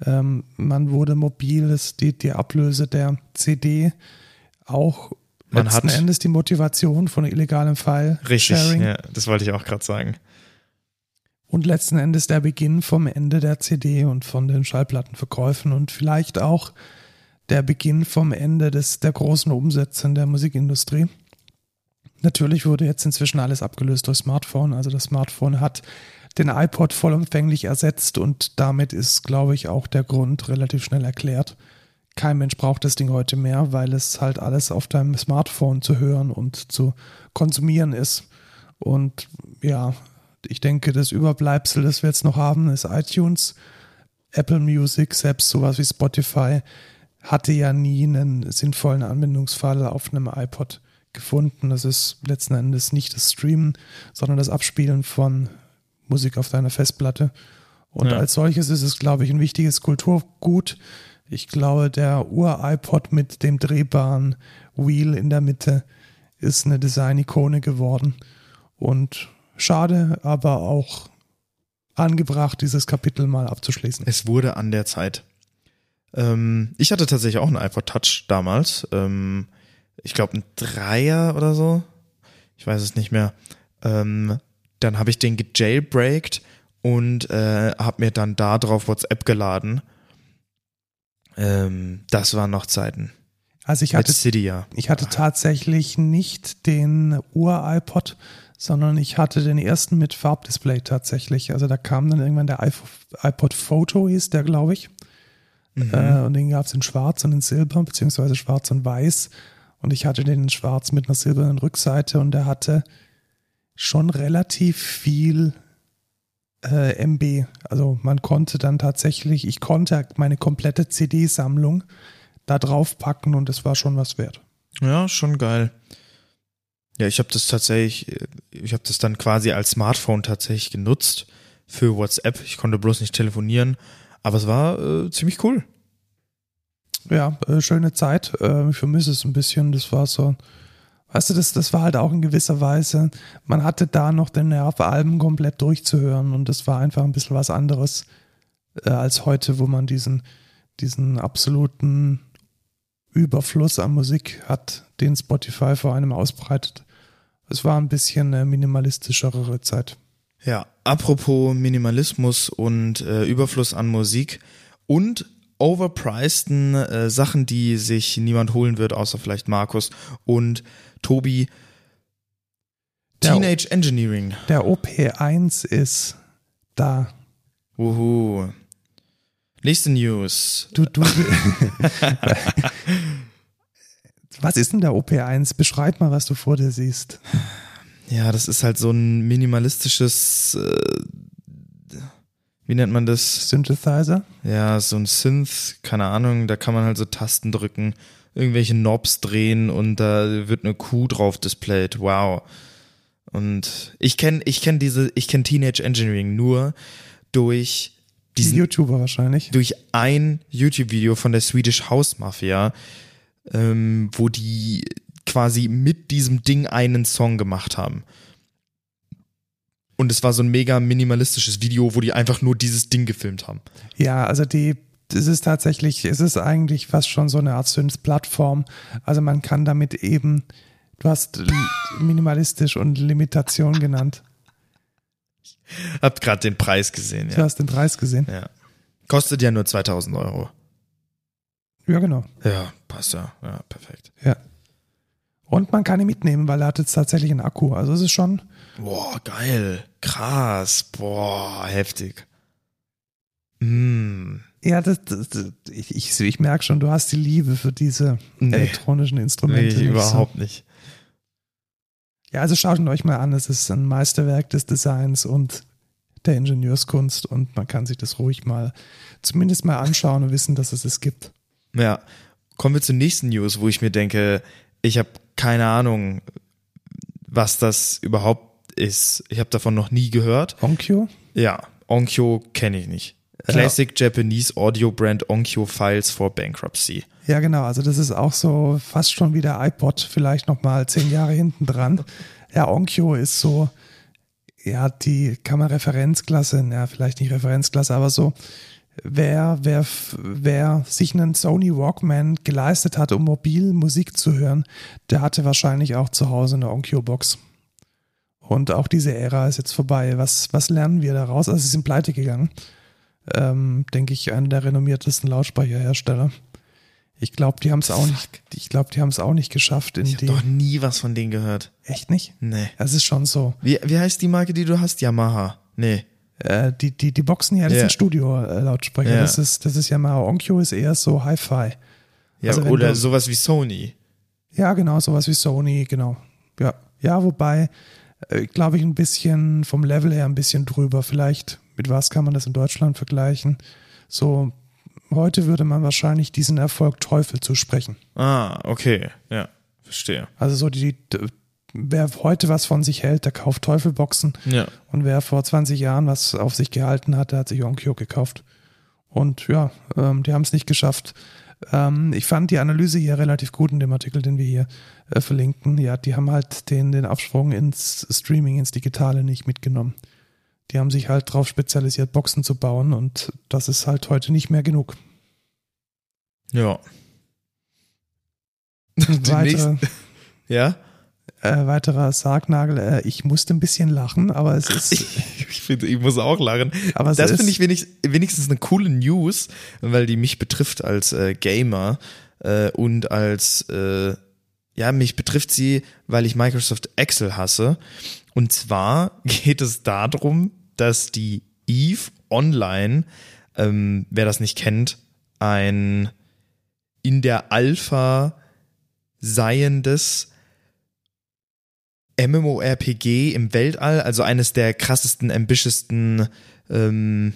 Ähm, man wurde mobil, es, die, die Ablöse der CD, auch
Man
letzten
hat-
Endes die Motivation von illegalem
Richtig,
File-Sharing
ja, das wollte ich auch gerade sagen.
und letzten Endes der Beginn vom Ende der CD und von den Schallplattenverkäufen und vielleicht auch der Beginn vom Ende des, der großen Umsätze in der Musikindustrie. Natürlich wurde jetzt inzwischen alles abgelöst durch Smartphone. Also das Smartphone hat den iPod vollumfänglich ersetzt und damit ist, glaube ich, auch der Grund relativ schnell erklärt. Kein Mensch braucht das Ding heute mehr, weil es halt alles auf deinem Smartphone zu hören und zu konsumieren ist. Und ja, ich denke, das Überbleibsel, das wir jetzt noch haben, ist iTunes, Apple Music, selbst sowas wie Spotify, hatte ja nie einen sinnvollen Anwendungsfall auf einem iPod gefunden. Das ist letzten Endes nicht das Streamen, sondern das Abspielen von Musik auf deiner Festplatte. Und
Ja.
als solches ist es, glaube ich, ein wichtiges Kulturgut. Ich glaube, der Ur-iPod mit dem drehbaren Wheel in der Mitte ist eine Design-Ikone geworden. Und schade, aber auch angebracht, dieses Kapitel mal abzuschließen.
Es wurde an der Zeit. Ähm, ich hatte tatsächlich auch einen iPod Touch damals. Ähm, ich glaube ein Dreier oder so. Ich weiß es nicht mehr. Ähm, dann habe ich den gejailbreakt und äh, habe mir dann da drauf WhatsApp geladen. Ähm, das waren noch Zeiten.
Also ich hatte
Cydia.
Ich hatte tatsächlich nicht den Ur-iPod, sondern ich hatte den ersten mit Farbdisplay tatsächlich. Also da kam dann irgendwann der iPod Photo, hieß der, glaube ich.
Mhm.
Äh, und den gab es in Schwarz und in Silber, beziehungsweise Schwarz und Weiß. Und ich hatte den in Schwarz mit einer silbernen Rückseite und der hatte schon relativ viel äh, MB. Also man konnte dann tatsächlich, ich konnte meine komplette CD-Sammlung da drauf packen und es war schon was wert.
Ja, schon geil. Ja, ich habe das tatsächlich, ich habe das dann quasi als Smartphone tatsächlich genutzt für WhatsApp. Ich konnte bloß nicht telefonieren, aber es war äh, ziemlich cool.
Ja, äh, schöne Zeit. Äh, ich vermisse es ein bisschen. Das war so, weißt du, das, das war halt auch in gewisser Weise, man hatte da noch den Nerv, Alben komplett durchzuhören und das war einfach ein bisschen was anderes äh, als heute, wo man diesen, diesen absoluten Überfluss an Musik hat, den Spotify vor einem ausbreitet. Es war ein bisschen eine minimalistischere Zeit.
Ja, apropos Minimalismus und äh, Überfluss an Musik und overpriceden äh, Sachen, die sich niemand holen wird, außer vielleicht Markus und Tobi.
Der-
Teenage Engineering.
Der OP1 ist da.
Wuhu. Nächste News.
Du, du. was ist denn der OP1? Beschreib mal, was du vor dir siehst.
Ja, das ist halt so ein minimalistisches, äh, wie nennt man das?
Synthesizer?
Ja, so ein Synth, keine Ahnung, da kann man halt so Tasten drücken, irgendwelche Knobs drehen und da wird eine Kuh drauf displayed. Wow. Und ich kenne ich kenn diese, ich kenne Teenage Engineering nur durch
Die
diesen
YouTuber wahrscheinlich.
durch ein YouTube-Video von der Swedish House Mafia, ähm, wo die quasi mit diesem Ding einen Song gemacht haben. Und es war so ein mega minimalistisches Video, wo die einfach nur dieses Ding gefilmt haben.
Ja, also die, es ist tatsächlich, es ist eigentlich fast schon so eine Art Synth-Plattform. Also man kann damit eben, du hast li- minimalistisch und Limitation genannt.
Hab gerade den Preis gesehen,
Du
ja.
hast den Preis gesehen.
ja. Kostet ja nur 2000 Euro.
Ja, genau.
Ja, passt ja. Ja, perfekt.
Ja. Und man kann ihn mitnehmen, weil er hat jetzt tatsächlich einen Akku. Also es ist schon,
Boah, geil. Krass. Boah, heftig. Mm.
ja, das, das, das, ich, ich, ich merke schon, du hast die Liebe für diese
Nee.
elektronischen Instrumente.
Nee,
nicht
überhaupt nicht.
So. Ja, also schaut ihn euch mal an. Es ist ein Meisterwerk des Designs und der Ingenieurskunst und man kann sich das ruhig mal zumindest mal anschauen und wissen, dass es es gibt.
Ja, kommen wir zur nächsten News, wo ich mir denke, ich habe keine Ahnung, was das überhaupt ist. Ich habe davon noch nie gehört.
Onkyo?
Ja, Onkyo kenne ich nicht. Classic ja. Japanese Audio Brand Onkyo Files for Bankruptcy.
Ja, genau. Also das ist auch so fast schon wie der iPod, vielleicht noch mal zehn Jahre hinten dran. Ja, Onkyo ist so, ja, die kann man Referenzklasse, ja, vielleicht nicht Referenzklasse, aber so, wer, wer, wer sich einen Sony Walkman geleistet hat, um mobil Musik zu hören, der hatte wahrscheinlich auch zu Hause eine Onkyo-Box. Und auch diese Ära ist jetzt vorbei. Was, was lernen wir daraus? Also, sie sind pleite gegangen. Ähm, denke ich, einer der renommiertesten Lautsprecherhersteller. Ich glaube, die haben es auch nicht. Ich glaube, die haben es auch nicht geschafft. In
ich habe doch nie was von denen gehört.
Echt nicht?
Nee.
Das ist schon so.
Wie, wie heißt die Marke, die du hast? Yamaha. Nee.
Äh, die, die, die Boxen, ja, das yeah. sind Studio-Lautsprecher. Yeah. Das, ist, das ist Yamaha. Onkyo ist eher so Hi-Fi.
Ja, also oder du, sowas wie Sony.
Ja, genau, sowas wie Sony, genau. Ja, ja wobei, äh, glaube ich, ein bisschen vom Level her ein bisschen drüber. Vielleicht, mit was kann man das in Deutschland vergleichen? So Heute würde man wahrscheinlich diesen Erfolg Teufel zusprechen.
Ah, okay, ja, verstehe.
Also so die, wer heute was von sich hält, der kauft Teufelboxen.
Ja.
Und wer vor 20 Jahren was auf sich gehalten hat, der hat sich Onkyo gekauft. Und ja, ähm, die haben es nicht geschafft. Ähm, ich fand die Analyse hier relativ gut in dem Artikel, den wir hier äh, verlinken. Ja, die haben halt den, den Absprung ins Streaming, ins Digitale nicht mitgenommen die haben sich halt darauf spezialisiert, Boxen zu bauen und das ist halt heute nicht mehr genug.
Ja.
Weiter,
ja?
Äh, weiterer Sargnagel. Äh, ich musste ein bisschen lachen, aber es ist.
ich, finde, ich muss auch lachen. Aber das finde ich wenig, wenigstens eine coole News, weil die mich betrifft als äh, Gamer äh, und als äh, ja, mich betrifft sie, weil ich Microsoft Excel hasse. Und zwar geht es darum, dass die Eve Online, ähm, wer das nicht kennt, ein in der Alpha seiendes MMORPG im Weltall, also eines der krassesten, ambitioussten ähm,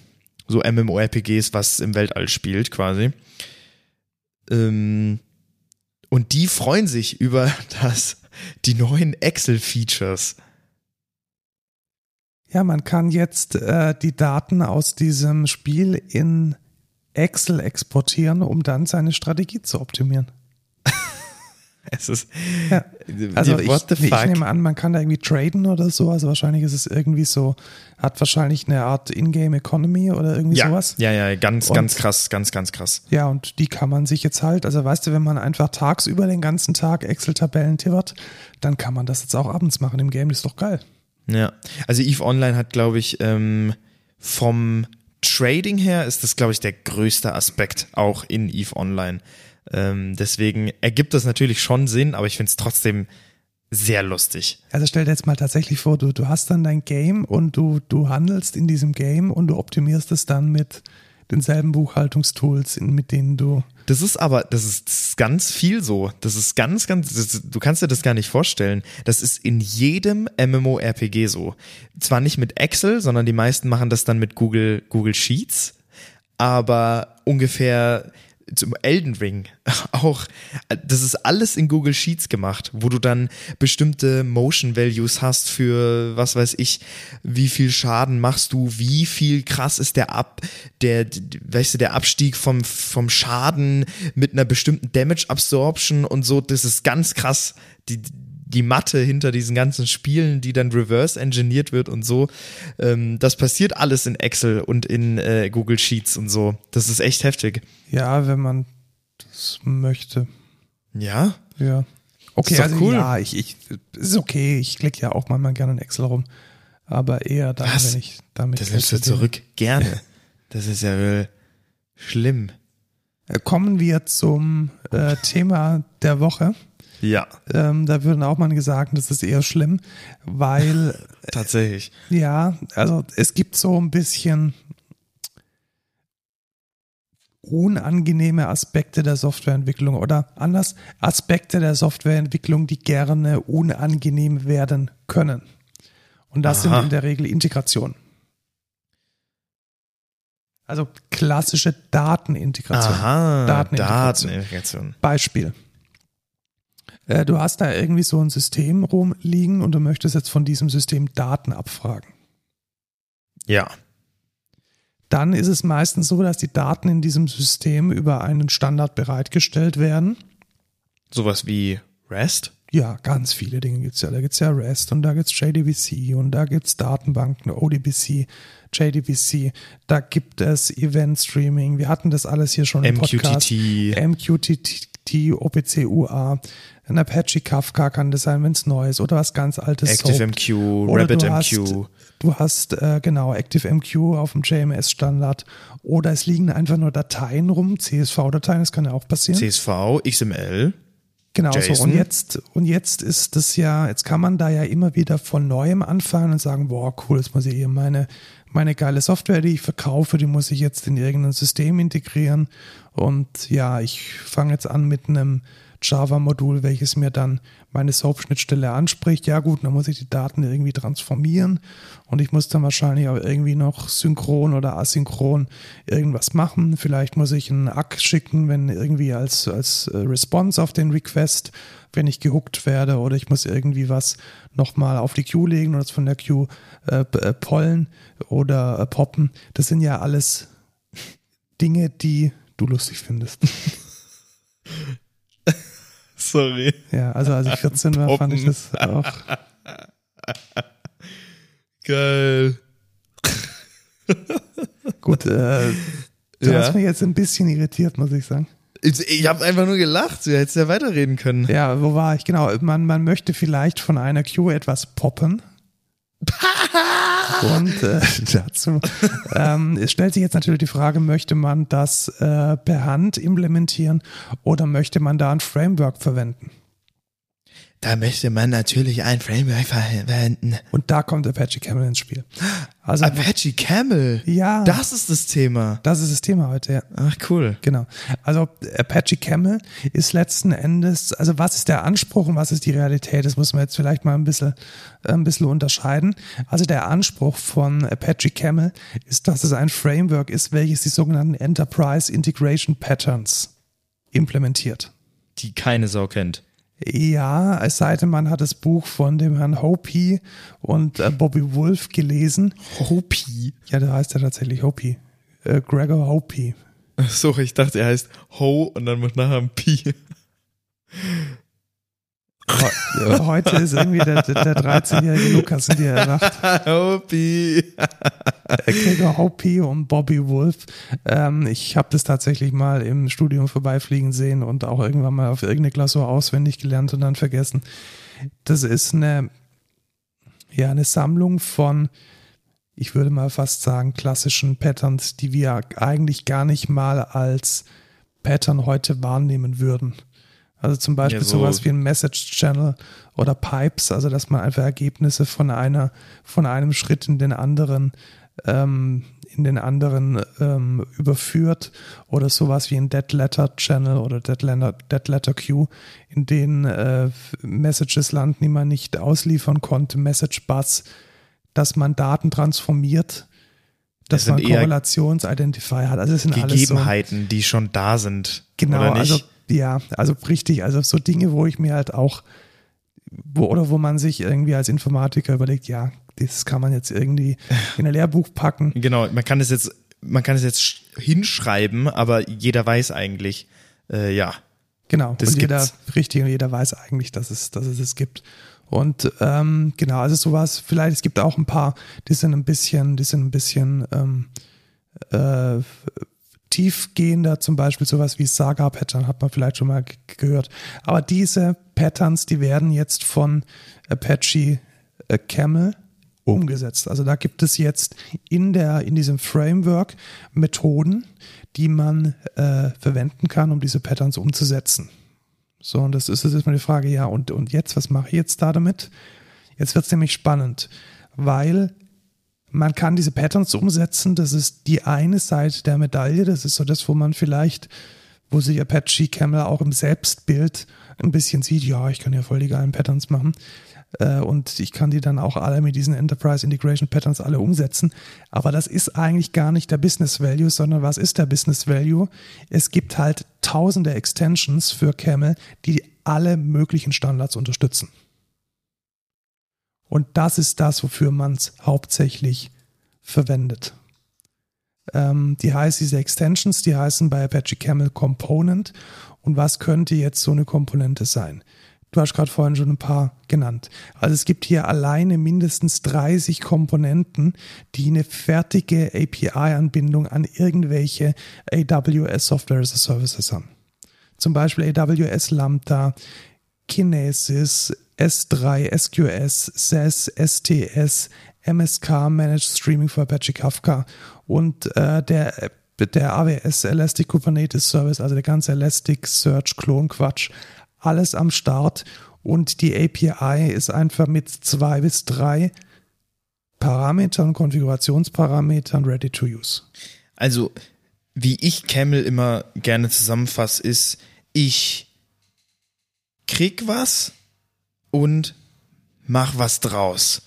so MMORPGs, was im Weltall spielt, quasi. Ähm, und die freuen sich über das, die neuen Excel-Features.
Ja, man kann jetzt äh, die Daten aus diesem Spiel in Excel exportieren, um dann seine Strategie zu optimieren.
es ist.
Ja. Also ich, ich, nehme an, man kann da irgendwie traden oder so. Also wahrscheinlich ist es irgendwie so, hat wahrscheinlich eine Art Ingame Economy oder irgendwie
ja.
sowas.
Ja, ja, ganz, und, ganz krass, ganz, ganz krass.
Ja, und die kann man sich jetzt halt, also weißt du, wenn man einfach tagsüber den ganzen Tag Excel-Tabellen tippert, dann kann man das jetzt auch abends machen im Game. Das ist doch geil.
Ja, also EVE Online hat, glaube ich, ähm, vom Trading her ist das, glaube ich, der größte Aspekt auch in EVE Online. Ähm, deswegen ergibt das natürlich schon Sinn, aber ich finde es trotzdem sehr lustig.
Also stell dir jetzt mal tatsächlich vor, du, du hast dann dein Game und du, du handelst in diesem Game und du optimierst es dann mit denselben Buchhaltungstools, mit denen du.
Das ist aber, das ist, das ist ganz viel so. Das ist ganz, ganz, das, du kannst dir das gar nicht vorstellen. Das ist in jedem MMORPG so. Zwar nicht mit Excel, sondern die meisten machen das dann mit Google, Google Sheets. Aber ungefähr zum Elden Ring auch, das ist alles in Google Sheets gemacht, wo du dann bestimmte Motion Values hast für, was weiß ich, wie viel Schaden machst du, wie viel krass ist der Ab, der, weißt du, der Abstieg vom, vom Schaden mit einer bestimmten Damage Absorption und so, das ist ganz krass. Die, die Matte hinter diesen ganzen Spielen, die dann reverse engineert wird und so. Ähm, das passiert alles in Excel und in äh, Google Sheets und so. Das ist echt heftig.
Ja, wenn man das möchte.
Ja?
Ja. Okay, also cool. ja, ich, ich, ist okay. Ich klicke ja auch manchmal gerne in Excel rum. Aber eher dann,
Was?
wenn ich damit.
Das nimmst du zurück. Gerne. Das ist ja wohl schlimm.
Äh, kommen wir zum äh, Thema der Woche.
Ja.
Ähm, da würden auch mal gesagt, das ist eher schlimm, weil.
Tatsächlich.
Ja, also es gibt so ein bisschen unangenehme Aspekte der Softwareentwicklung oder anders Aspekte der Softwareentwicklung, die gerne unangenehm werden können. Und das
Aha.
sind in der Regel Integrationen. Also klassische Datenintegration.
Aha,
Datenintegration.
Datenintegration.
Beispiel. Äh, Du hast da irgendwie so ein System rumliegen und du möchtest jetzt von diesem System Daten abfragen.
Ja.
Dann ist es meistens so, dass die Daten in diesem System über einen Standard bereitgestellt werden.
Sowas wie REST?
Ja, ganz viele Dinge gibt es ja. Da gibt es ja REST und da gibt es JDBC und da gibt es Datenbanken, ODBC, JDBC, da gibt es Event Streaming. Wir hatten das alles hier schon im Podcast.
MQTT.
MQTT, OPC UA, ein Apache Kafka kann das sein, wenn es neu ist oder was ganz altes.
ActiveMQ, RabbitMQ.
Du hast äh, genau ActiveMQ auf dem JMS-Standard oder es liegen einfach nur Dateien rum, CSV-Dateien, das kann ja auch passieren.
CSV, XML.
Genau so.
JSON.
Und jetzt, und jetzt ist das ja, jetzt kann man da ja immer wieder von neuem anfangen und sagen, boah, cool, jetzt muss ich hier meine, meine geile Software, die ich verkaufe, die muss ich jetzt in irgendein System integrieren. Und ja, ich fange jetzt an mit einem Java-Modul, welches mir dann meine SOAP-Schnittstelle anspricht. Ja gut, dann muss ich die Daten irgendwie transformieren und ich muss dann wahrscheinlich auch irgendwie noch synchron oder asynchron irgendwas machen. Vielleicht muss ich einen ACK schicken, wenn irgendwie als, als äh, Response auf den Request, wenn ich gehuckt werde oder ich muss irgendwie was nochmal auf die Queue legen oder es von der Queue äh, äh, pollen oder äh, poppen. Das sind ja alles Dinge, die du lustig findest.
Sorry.
Ja, also als ich 14 war, fand ich das auch.
Geil.
Gut, äh, du
Ja.
hast mich jetzt ein bisschen irritiert, muss ich sagen.
Ich, habe einfach nur gelacht. Du hättest ja weiterreden können.
Ja, wo war ich? Genau, man, man möchte vielleicht von einer Queue etwas poppen. Und äh, dazu ähm, es stellt sich jetzt natürlich die Frage, möchte man das äh, per Hand implementieren oder möchte man da ein Framework verwenden?
Da möchte man natürlich ein Framework verwenden.
Und da kommt Apache Camel ins Spiel. Also
Apache Camel.
ja,
Das ist das Thema.
das ist das Thema heute, ja.
Ach, cool.
Genau. Also Apache Camel ist letzten Endes, also was ist der Anspruch und was ist die Realität? Das muss man jetzt vielleicht mal ein bisschen, äh, ein bisschen unterscheiden. Also der Anspruch von Apache Camel ist, dass es ein Framework ist, welches die sogenannten Enterprise Integration Patterns implementiert.
Die keine Sau kennt.
Ja, es sei denn, man hat das Buch von dem Herrn Hopi und äh, Bobby Wolf gelesen.
Hopi.
Ja, da heißt er tatsächlich Hopi. Äh, Gregor Hopi.
So, ich dachte, er heißt Ho und dann muss nachher ein Pi.
He- Heute ist irgendwie der, der, der 13-jährige Lukas in dir erwacht.
Hopi.
Gregor Hopi und Bobby Wolf. Ähm, ich habe das tatsächlich mal im Studium vorbeifliegen sehen und auch irgendwann mal auf irgendeine Klausur auswendig gelernt und dann vergessen. Das ist eine, ja, eine Sammlung von, ich würde mal fast sagen, klassischen Patterns, die wir eigentlich gar nicht mal als Pattern heute wahrnehmen würden. Also zum Beispiel
Ja, so-
sowas wie ein Message Channel oder Pipes, also dass man einfach Ergebnisse von einer, von einem Schritt in den anderen, ähm, in den anderen ähm, überführt oder sowas wie ein Dead Letter Channel oder Dead Letter, Dead Letter Queue, in denen äh, Messages landen, die man nicht ausliefern konnte, Message Bus, dass man Daten transformiert, dass
Das
man Korrelationsidentifier hat. Also es sind alles so,
Gegebenheiten, die schon da sind.
Genau,
Oder nicht?
also ja, also richtig, also so Dinge, wo ich mir halt auch, wo, oder wo man sich irgendwie als Informatiker überlegt, ja, das kann man jetzt irgendwie in ein Lehrbuch packen.
Genau, man kann es jetzt, man kann es jetzt sch- hinschreiben, aber jeder weiß eigentlich, äh, ja.
Genau,
Das
und jeder, richtig, und jeder weiß eigentlich, dass es, dass es es gibt. Und ähm, genau, also sowas, vielleicht, es gibt auch ein paar, die sind ein bisschen, die sind ein bisschen ähm, äh, tiefgehender, zum Beispiel sowas wie Saga-Pattern, hat man vielleicht schon mal gehört. Aber diese Patterns, die werden jetzt von Apache äh, Camel umgesetzt. Also da gibt es jetzt in der, in diesem Framework Methoden, die man äh, verwenden kann, um diese Patterns umzusetzen. So, und das ist jetzt mal die Frage, ja, und, und jetzt, was mache ich jetzt da damit? Jetzt wird es nämlich spannend, weil man kann diese Patterns umsetzen. Das ist die eine Seite der Medaille. Das ist so das, wo man vielleicht, wo sich Apache Camel auch im Selbstbild ein bisschen sieht, ja, ich kann ja voll die geilen Patterns machen. Äh, und ich kann die dann auch alle mit diesen Enterprise Integration Patterns alle umsetzen. Aber das ist eigentlich gar nicht der Business Value, sondern was ist der Business Value? Es gibt halt tausende Extensions für Camel, die alle möglichen Standards unterstützen. Und das ist das, wofür man es hauptsächlich verwendet. Ähm, die heißt diese Extensions, die heißen bei Apache Camel Component. Und was könnte jetzt so eine Komponente sein? Du hast gerade vorhin schon ein paar genannt. Also es gibt hier alleine mindestens 30 Komponenten, die eine fertige API-Anbindung an irgendwelche AWS Software as a Services haben. Zum Beispiel AWS Lambda, Kinesis, S3, SQS, SES, STS, MSK, Managed Streaming für Apache Kafka und äh, der der AWS Elastic Kubernetes Service, also der ganze Elastic Search Klon Quatsch, alles am Start und die API ist einfach mit zwei bis drei Parametern, Konfigurationsparametern ready to use.
Also, wie ich Camel immer gerne zusammenfasse, ist, ich krieg was und mach was draus.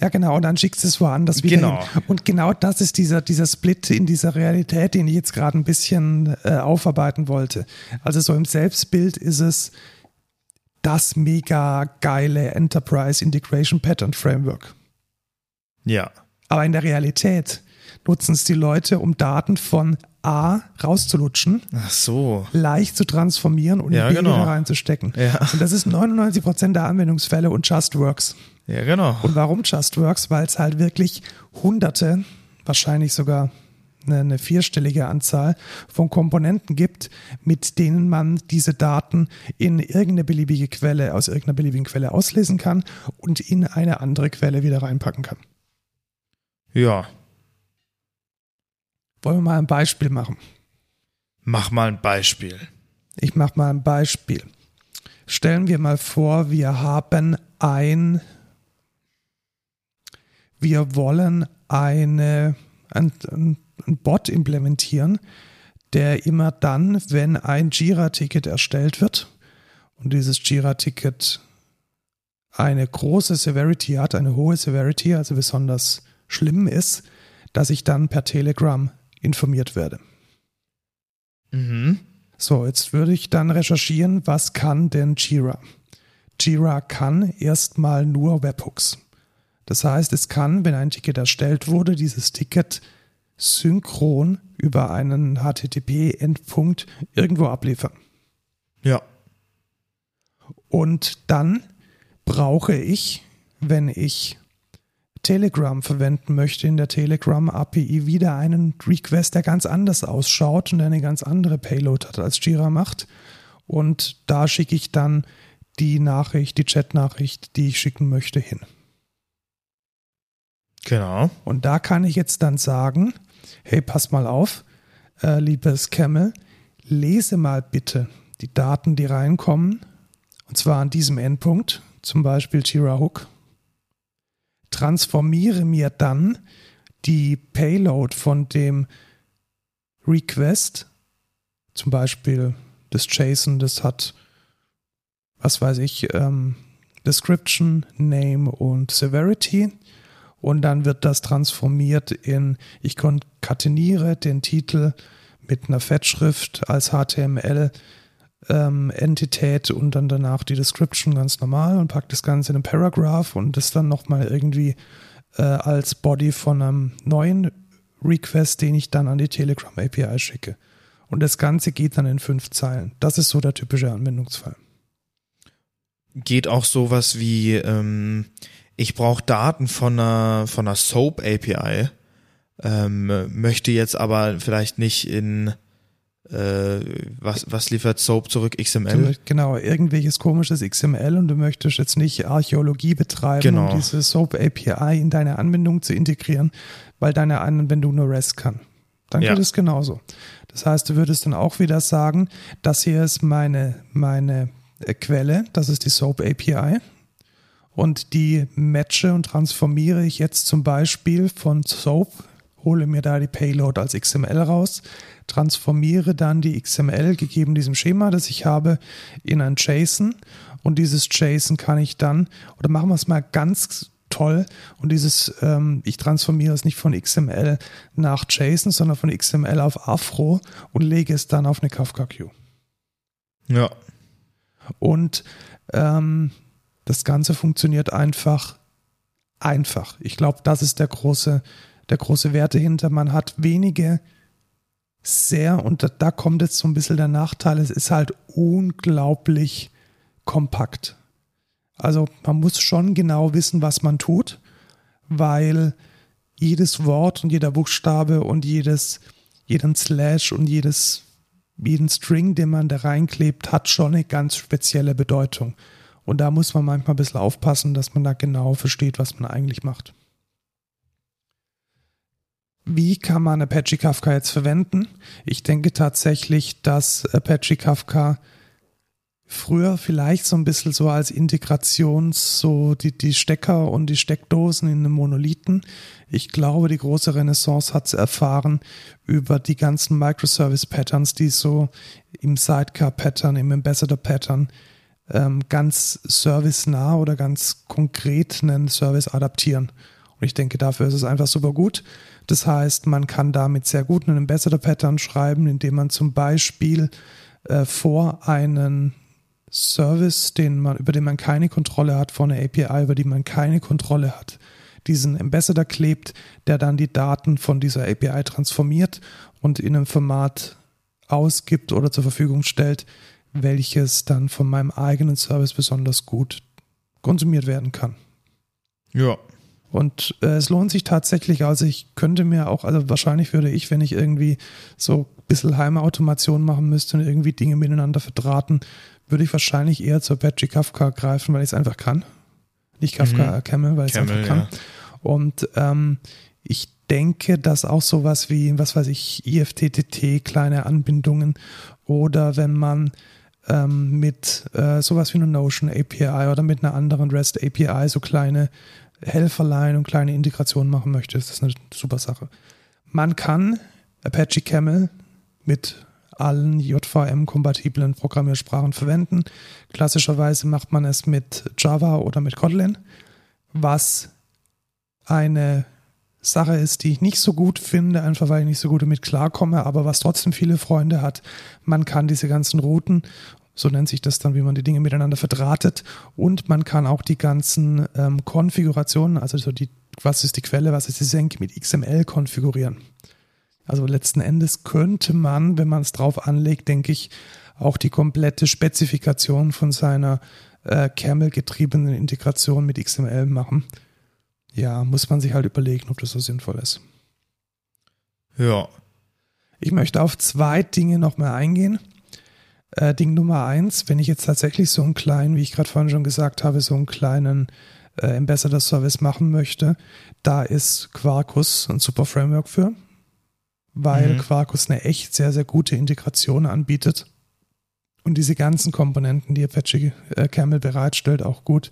Ja, genau, und dann schickst du es woanders wieder
Genau.
hin. Und genau das ist dieser, dieser Split in dieser Realität, den ich jetzt gerade ein bisschen äh, aufarbeiten wollte. Also so im Selbstbild ist es das mega geile Enterprise Integration Pattern Framework.
Ja.
Aber in der Realität nutzen es die Leute, um Daten von A rauszulutschen,
Ach so.
leicht zu transformieren und
Ja,
in B
genau.
reinzustecken.
Ja.
Und das ist 99% der Anwendungsfälle und Just Works.
Ja, genau.
Und warum Just Works? Weil es halt wirklich hunderte, wahrscheinlich sogar eine, eine vierstellige Anzahl von Komponenten gibt, mit denen man diese Daten in irgendeine beliebige Quelle, aus irgendeiner beliebigen Quelle auslesen kann und in eine andere Quelle wieder reinpacken kann.
Ja.
Wollen wir mal ein Beispiel machen?
Mach mal ein Beispiel.
Ich mache mal ein Beispiel. Stellen wir mal vor, wir haben ein, wir wollen eine, ein, ein, ein Bot implementieren, der immer dann, wenn ein Jira-Ticket erstellt wird und dieses Jira-Ticket eine große Severity hat, eine hohe Severity, also besonders schlimm ist, dass ich dann per Telegram informiert werde.
Mhm.
So, jetzt würde ich dann recherchieren, was kann denn Jira? Jira kann erstmal nur Webhooks. Das heißt, es kann, wenn ein Ticket erstellt wurde, dieses Ticket synchron über einen HTTP-Endpunkt irgendwo abliefern.
Ja.
Und dann brauche ich, wenn ich Telegram verwenden möchte, in der Telegram API wieder einen Request, der ganz anders ausschaut und eine ganz andere Payload hat, als Jira macht. Und da schicke ich dann die Nachricht, die Chat-Nachricht, die ich schicken möchte, hin.
Genau.
Und da kann ich jetzt dann sagen, hey, pass mal auf, äh, liebes Camel, lese mal bitte die Daten, die reinkommen, und zwar an diesem Endpunkt, zum Beispiel Jira Hook. Transformiere mir dann die Payload von dem Request, zum Beispiel das JSON, das hat, was weiß ich, ähm, Description, Name und Severity. Und dann wird das transformiert in, ich konkateniere den Titel mit einer Fettschrift als HTML ähm, Entität und dann danach die Description ganz normal und packt das Ganze in einen Paragraph und das dann nochmal irgendwie äh, als Body von einem neuen Request, den ich dann an die Telegram API schicke. Und das Ganze geht dann in fünf Zeilen. Das ist so der typische Anwendungsfall.
Geht auch sowas wie, ähm, ich brauche Daten von einer, von einer Soap API, ähm, möchte jetzt aber vielleicht nicht in was, was liefert Soap zurück? XML?
Genau, irgendwelches komisches XML und du möchtest jetzt nicht Archäologie betreiben,
Genau.
um diese Soap API in deine Anwendung zu integrieren, weil deine Anwendung nur REST kann. Dann
Ja.
geht es genauso. Das heißt, du würdest dann auch wieder sagen, das hier ist meine, meine äh, Quelle, das ist die Soap API. Und die matche und transformiere ich jetzt zum Beispiel von Soap, hole mir da die Payload als XML raus, transformiere dann die XML gegeben diesem Schema, das ich habe, in ein JSON. Und dieses JSON kann ich dann, oder machen wir es mal ganz toll. Und dieses, ähm, ich transformiere es nicht von XML nach JSON, sondern von XML auf Afro und lege es dann auf eine Kafka Queue.
Ja.
Und ähm, das Ganze funktioniert einfach einfach. Ich glaube, das ist der große, der große Wert dahinter. Man hat wenige sehr, und da, da kommt jetzt so ein bisschen der Nachteil, es ist halt unglaublich kompakt. Also man muss schon genau wissen, was man tut, weil jedes Wort und jeder Buchstabe und jedes, jeden Slash und jedes, jeden String, den man da reinklebt, hat schon eine ganz spezielle Bedeutung. Und da muss man manchmal ein bisschen aufpassen, dass man da genau versteht, was man eigentlich macht. Wie kann man Apache Kafka jetzt verwenden? Ich denke tatsächlich, dass Apache Kafka früher vielleicht so ein bisschen so als Integrations, so die, die Stecker und die Steckdosen in einem Monolithen. Ich glaube, die große Renaissance hat sie erfahren über die ganzen Microservice-Patterns, die so im Sidecar-Pattern, im Ambassador-Pattern ähm, ganz servicenah oder ganz konkret einen Service adaptieren. Und ich denke, dafür ist es einfach super gut. Das heißt, man kann damit sehr gut einen Ambassador-Pattern schreiben, indem man zum Beispiel äh, vor einen Service, den man, über den man keine Kontrolle hat, vor einer API, über die man keine Kontrolle hat, diesen Ambassador klebt, der dann die Daten von dieser API transformiert und in einem Format ausgibt oder zur Verfügung stellt, welches dann von meinem eigenen Service besonders gut konsumiert werden kann.
Ja.
Und äh, es lohnt sich tatsächlich, also ich könnte mir auch, also wahrscheinlich würde ich, wenn ich irgendwie so ein bisschen Heimautomation machen müsste und irgendwie Dinge miteinander verdrahten, würde ich wahrscheinlich eher zur Apache Kafka greifen, weil ich es einfach kann. Nicht Kafka, mhm. Camel, weil ich es einfach kann. Ja. Und ähm, ich denke, dass auch sowas wie, was weiß ich, IFTTT, kleine Anbindungen oder wenn man ähm, mit äh, sowas wie einer Notion API oder mit einer anderen REST API so kleine Helferlein und kleine Integrationen machen möchte, ist das eine super Sache. Man kann Apache Camel mit allen JVM-kompatiblen Programmiersprachen verwenden. Klassischerweise macht man es mit Java oder mit Kotlin, was eine Sache ist, die ich nicht so gut finde, einfach weil ich nicht so gut damit klarkomme, aber was trotzdem viele Freunde hat. Man kann diese ganzen Routen, so nennt sich das dann, wie man die Dinge miteinander verdrahtet, und man kann auch die ganzen ähm, Konfigurationen, also so die, was ist die Quelle, was ist die Senke mit XML konfigurieren. Also letzten Endes könnte man, wenn man es drauf anlegt, denke ich, auch die komplette Spezifikation von seiner äh, Camel-getriebenen Integration mit XML machen. Ja, muss man sich halt überlegen, ob das so sinnvoll ist.
Ja.
Ich möchte auf zwei Dinge nochmal eingehen. Äh, Ding Nummer eins, wenn ich jetzt tatsächlich so einen kleinen, wie ich gerade vorhin schon gesagt habe, so einen kleinen äh, Ambassador Service machen möchte, da ist Quarkus ein super Framework für weil mhm. Quarkus eine echt sehr, sehr gute Integration anbietet und diese ganzen Komponenten, die Apache äh, Camel bereitstellt, auch gut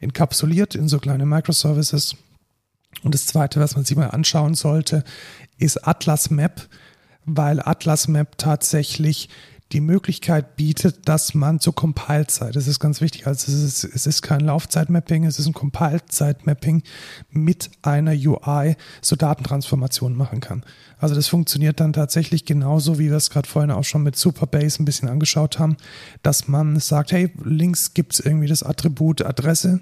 enkapsuliert in so kleine Microservices. Und das zweite, was man sich mal anschauen sollte, ist Atlas Map, weil Atlas Map tatsächlich die Möglichkeit bietet, dass man zur Compile-Zeit, das ist ganz wichtig, also es ist, es ist kein Laufzeit-Mapping, es ist ein Compile-Zeit-Mapping mit einer UI so Datentransformationen machen kann. Also das funktioniert dann tatsächlich genauso, wie wir es gerade vorhin auch schon mit Superbase ein bisschen angeschaut haben, dass man sagt, hey, links gibt es irgendwie das Attribut Adresse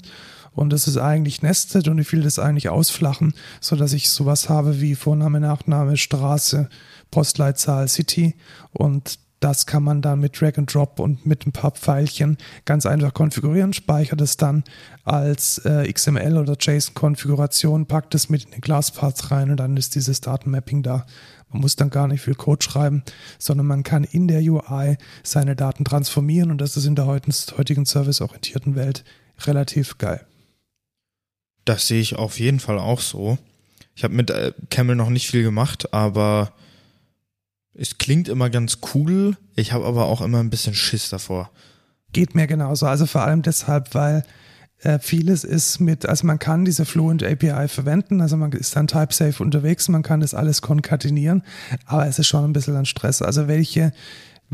und es ist eigentlich nested und ich will das eigentlich ausflachen, so dass ich sowas habe wie Vorname, Nachname, Straße, Postleitzahl, City und das kann man dann mit Drag and Drop und mit ein paar Pfeilchen ganz einfach konfigurieren, speichert es dann als äh, XML oder JSON-Konfiguration, packt es mit in den Glasspaths rein und dann ist dieses Datenmapping da. Man muss dann gar nicht viel Code schreiben, sondern man kann in der UI seine Daten transformieren und das ist in der heutigen serviceorientierten Welt relativ geil.
Das sehe ich auf jeden Fall auch so. Ich habe mit äh, Camel noch nicht viel gemacht, aber es klingt immer ganz cool, ich habe aber auch immer ein bisschen Schiss davor.
Geht mir genauso. Also vor allem deshalb, weil Äh, vieles ist mit, also man kann diese Fluent API verwenden, also man ist dann type-safe unterwegs, man kann das alles konkatenieren, aber es ist schon ein bisschen ein Stress. Also welche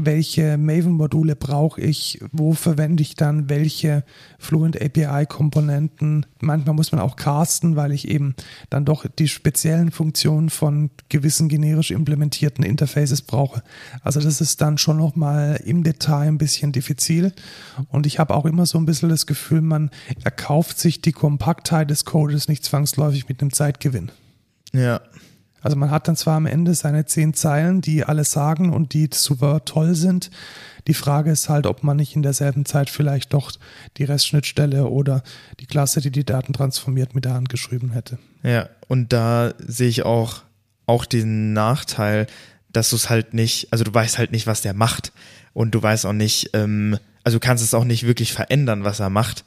welche Maven-Module brauche ich, wo verwende ich dann welche Fluent API-Komponenten. Manchmal muss man auch casten, weil ich eben dann doch die speziellen Funktionen von gewissen generisch implementierten Interfaces brauche. Also das ist dann schon nochmal im Detail ein bisschen diffizil. Und ich habe auch immer so ein bisschen das Gefühl, man erkauft sich die Kompaktheit des Codes nicht zwangsläufig mit einem Zeitgewinn.
Ja,
also man hat dann zwar am Ende seine zehn Zeilen, die alles sagen und die super toll sind. Die Frage ist halt, ob man nicht in derselben Zeit vielleicht doch die Restschnittstelle oder die Klasse, die die Daten transformiert, mit der Hand geschrieben hätte.
Ja, und da sehe ich auch, auch den Nachteil, dass du es halt nicht, also du weißt halt nicht, was der macht. Und du weißt auch nicht, ähm, also du kannst es auch nicht wirklich verändern, was er macht.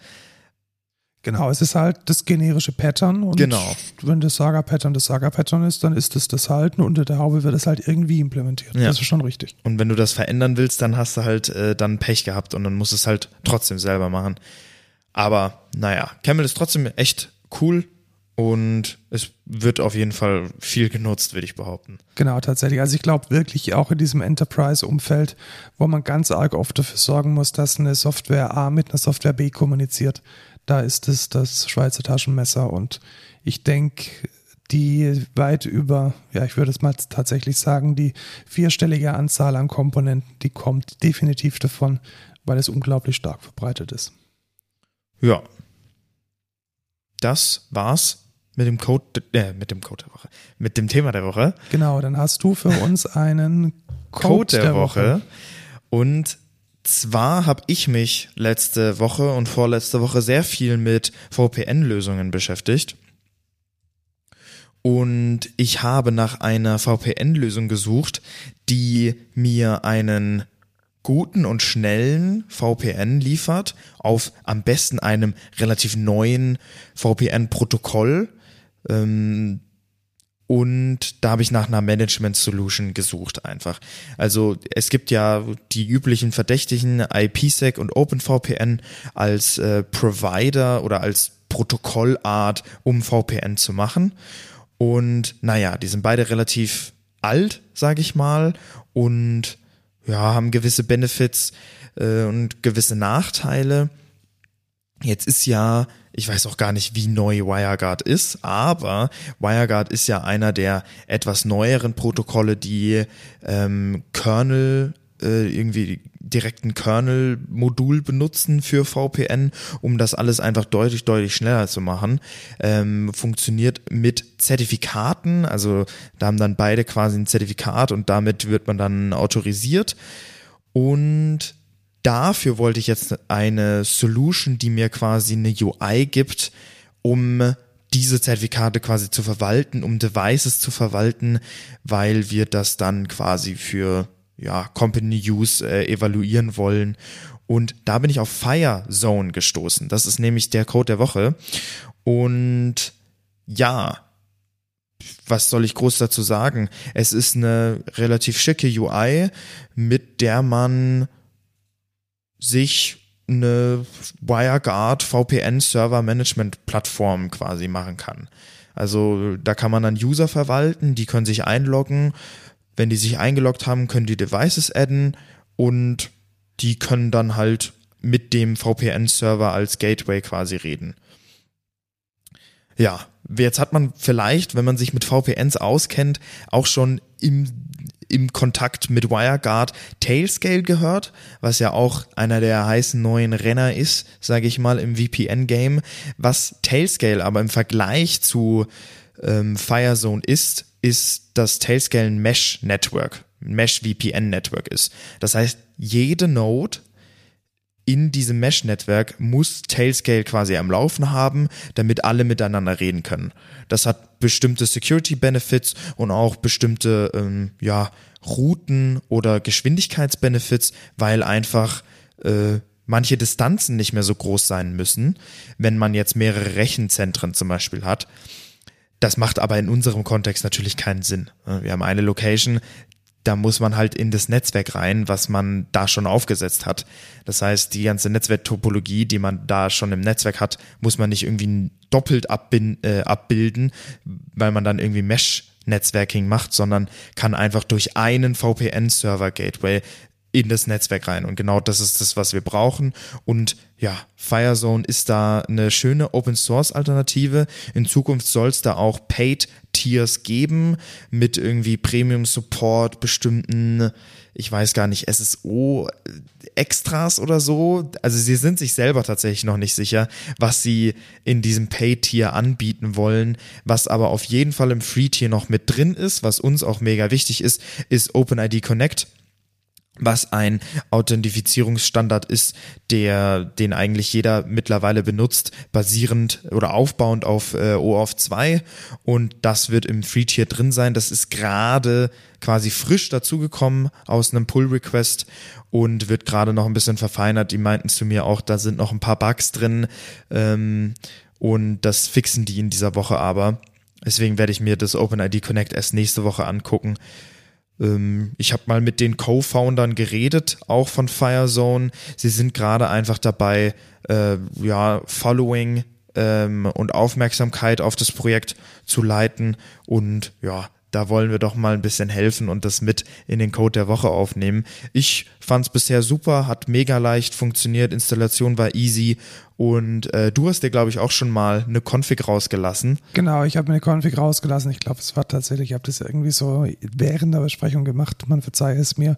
Genau, es ist halt das generische Pattern und
Genau.
wenn das Saga-Pattern das Saga-Pattern ist, dann ist es das halt und unter der Haube wird es halt irgendwie implementiert.
Ja.
Das ist schon richtig.
Und wenn du das verändern willst, dann hast du halt äh, dann Pech gehabt und dann musst du es halt trotzdem selber machen. Aber naja, Camel ist trotzdem echt cool und es wird auf jeden Fall viel genutzt, würde ich behaupten.
Genau, tatsächlich. Also ich glaube wirklich auch in diesem Enterprise-Umfeld, wo man ganz arg oft dafür sorgen muss, dass eine Software A mit einer Software B kommuniziert. Da ist es das Schweizer Taschenmesser und ich denke, die weit über, ja, ich würde es mal tatsächlich sagen, die vierstellige Anzahl an Komponenten, die kommt definitiv davon, weil es unglaublich stark verbreitet ist.
Ja. Das war's mit dem Code, äh, mit dem Code der Woche, mit dem Thema der Woche.
Genau, dann hast du für uns einen Code,
Code der, Woche. Und zwar habe ich mich letzte Woche und vorletzte Woche sehr viel mit VPN-Lösungen beschäftigt. Und ich habe nach einer VPN-Lösung gesucht, die mir einen guten und schnellen VPN liefert, auf am besten einem relativ neuen VPN-Protokoll. Ähm, und da habe ich nach einer Management Solution gesucht einfach. Also es gibt ja die üblichen Verdächtigen IPsec und OpenVPN als äh, Provider oder als Protokollart, um VPN zu machen. Und naja, die sind beide relativ alt, sage ich mal, und ja, haben gewisse Benefits äh, und gewisse Nachteile. Jetzt ist ja, ich weiß auch gar nicht, wie neu WireGuard ist, aber WireGuard ist ja einer der etwas neueren Protokolle, die ähm, Kernel äh, irgendwie direkten Kernel-Modul benutzen für VPN, um das alles einfach deutlich, deutlich schneller zu machen. Ähm, funktioniert mit Zertifikaten, also da haben dann beide quasi ein Zertifikat und damit wird man dann autorisiert. Und dafür wollte ich jetzt eine Solution, die mir quasi eine UI gibt, um diese Zertifikate quasi zu verwalten, um Devices zu verwalten, weil wir das dann quasi für ja, Company Use äh, evaluieren wollen. Und da bin ich auf Firezone gestoßen. Das ist nämlich der Code der Woche. Und ja, was soll ich groß dazu sagen? Es ist eine relativ schicke UI, mit der man sich eine WireGuard VPN Server Management Plattform quasi machen kann. Also da kann man dann User verwalten, die können sich einloggen. Wenn die sich eingeloggt haben, können die Devices adden und die können dann halt mit dem VPN-Server als Gateway quasi reden. Ja, jetzt hat man vielleicht, wenn man sich mit VPNs auskennt, auch schon im, im Kontakt mit WireGuard Tailscale gehört, was ja auch einer der heißen neuen Renner ist, sage ich mal, im VPN-Game. Was Tailscale aber im Vergleich zu ähm, Firezone ist, ist das Tailscale ein Mesh-Network, Mesh-VPN-Network ist. Das heißt, jede Node in diesem Mesh-Netzwerk muss Tailscale quasi am Laufen haben, damit alle miteinander reden können. Das hat bestimmte Security-Benefits und auch bestimmte ähm, ja, Routen oder Geschwindigkeitsbenefits, weil einfach äh, manche Distanzen nicht mehr so groß sein müssen, wenn man jetzt mehrere Rechenzentren zum Beispiel hat. Das macht aber in unserem Kontext natürlich keinen Sinn. Wir haben eine Location, da muss man halt in das Netzwerk rein, was man da schon aufgesetzt hat. Das heißt, die ganze Netzwerktopologie, die man da schon im Netzwerk hat, muss man nicht irgendwie doppelt äh, abbilden, weil man dann irgendwie Mesh Netzwerking macht, sondern kann einfach durch einen VPN-Server-Gateway in das Netzwerk rein. Und genau das ist das, was wir brauchen. Und ja, Firezone ist da eine schöne Open Source Alternative. In Zukunft soll es da auch Paid Tiers geben mit irgendwie Premium Support, bestimmten, ich weiß gar nicht, SSO Extras oder so. Also sie sind sich selber tatsächlich noch nicht sicher, was sie in diesem Paid Tier anbieten wollen. Was aber auf jeden Fall im Free Tier noch mit drin ist, was uns auch mega wichtig ist, ist OpenID Connect was ein Authentifizierungsstandard ist, der den eigentlich jeder mittlerweile benutzt, basierend oder aufbauend auf äh, OAuth 2 und das wird im Free Tier drin sein. Das ist gerade quasi frisch dazugekommen aus einem Pull Request und wird gerade noch ein bisschen verfeinert. Die meinten zu mir auch, da sind noch ein paar Bugs drin ähm, und das fixen die in dieser Woche aber. Deswegen werde ich mir das OpenID Connect erst nächste Woche angucken ich habe mal mit den Co-Foundern geredet, auch von Firezone. Sie sind gerade einfach dabei, äh, ja, Following ähm, und Aufmerksamkeit auf das Projekt zu leiten und ja, da wollen wir doch mal ein bisschen helfen und das mit in den Code der Woche aufnehmen. Ich fand es bisher super, hat mega leicht funktioniert, Installation war easy und äh, du hast dir, glaube ich, auch schon mal eine Config rausgelassen.
Genau, ich habe mir eine Config rausgelassen. Ich glaube, es war tatsächlich, ich habe das irgendwie so während der Besprechung gemacht, man verzeihe es mir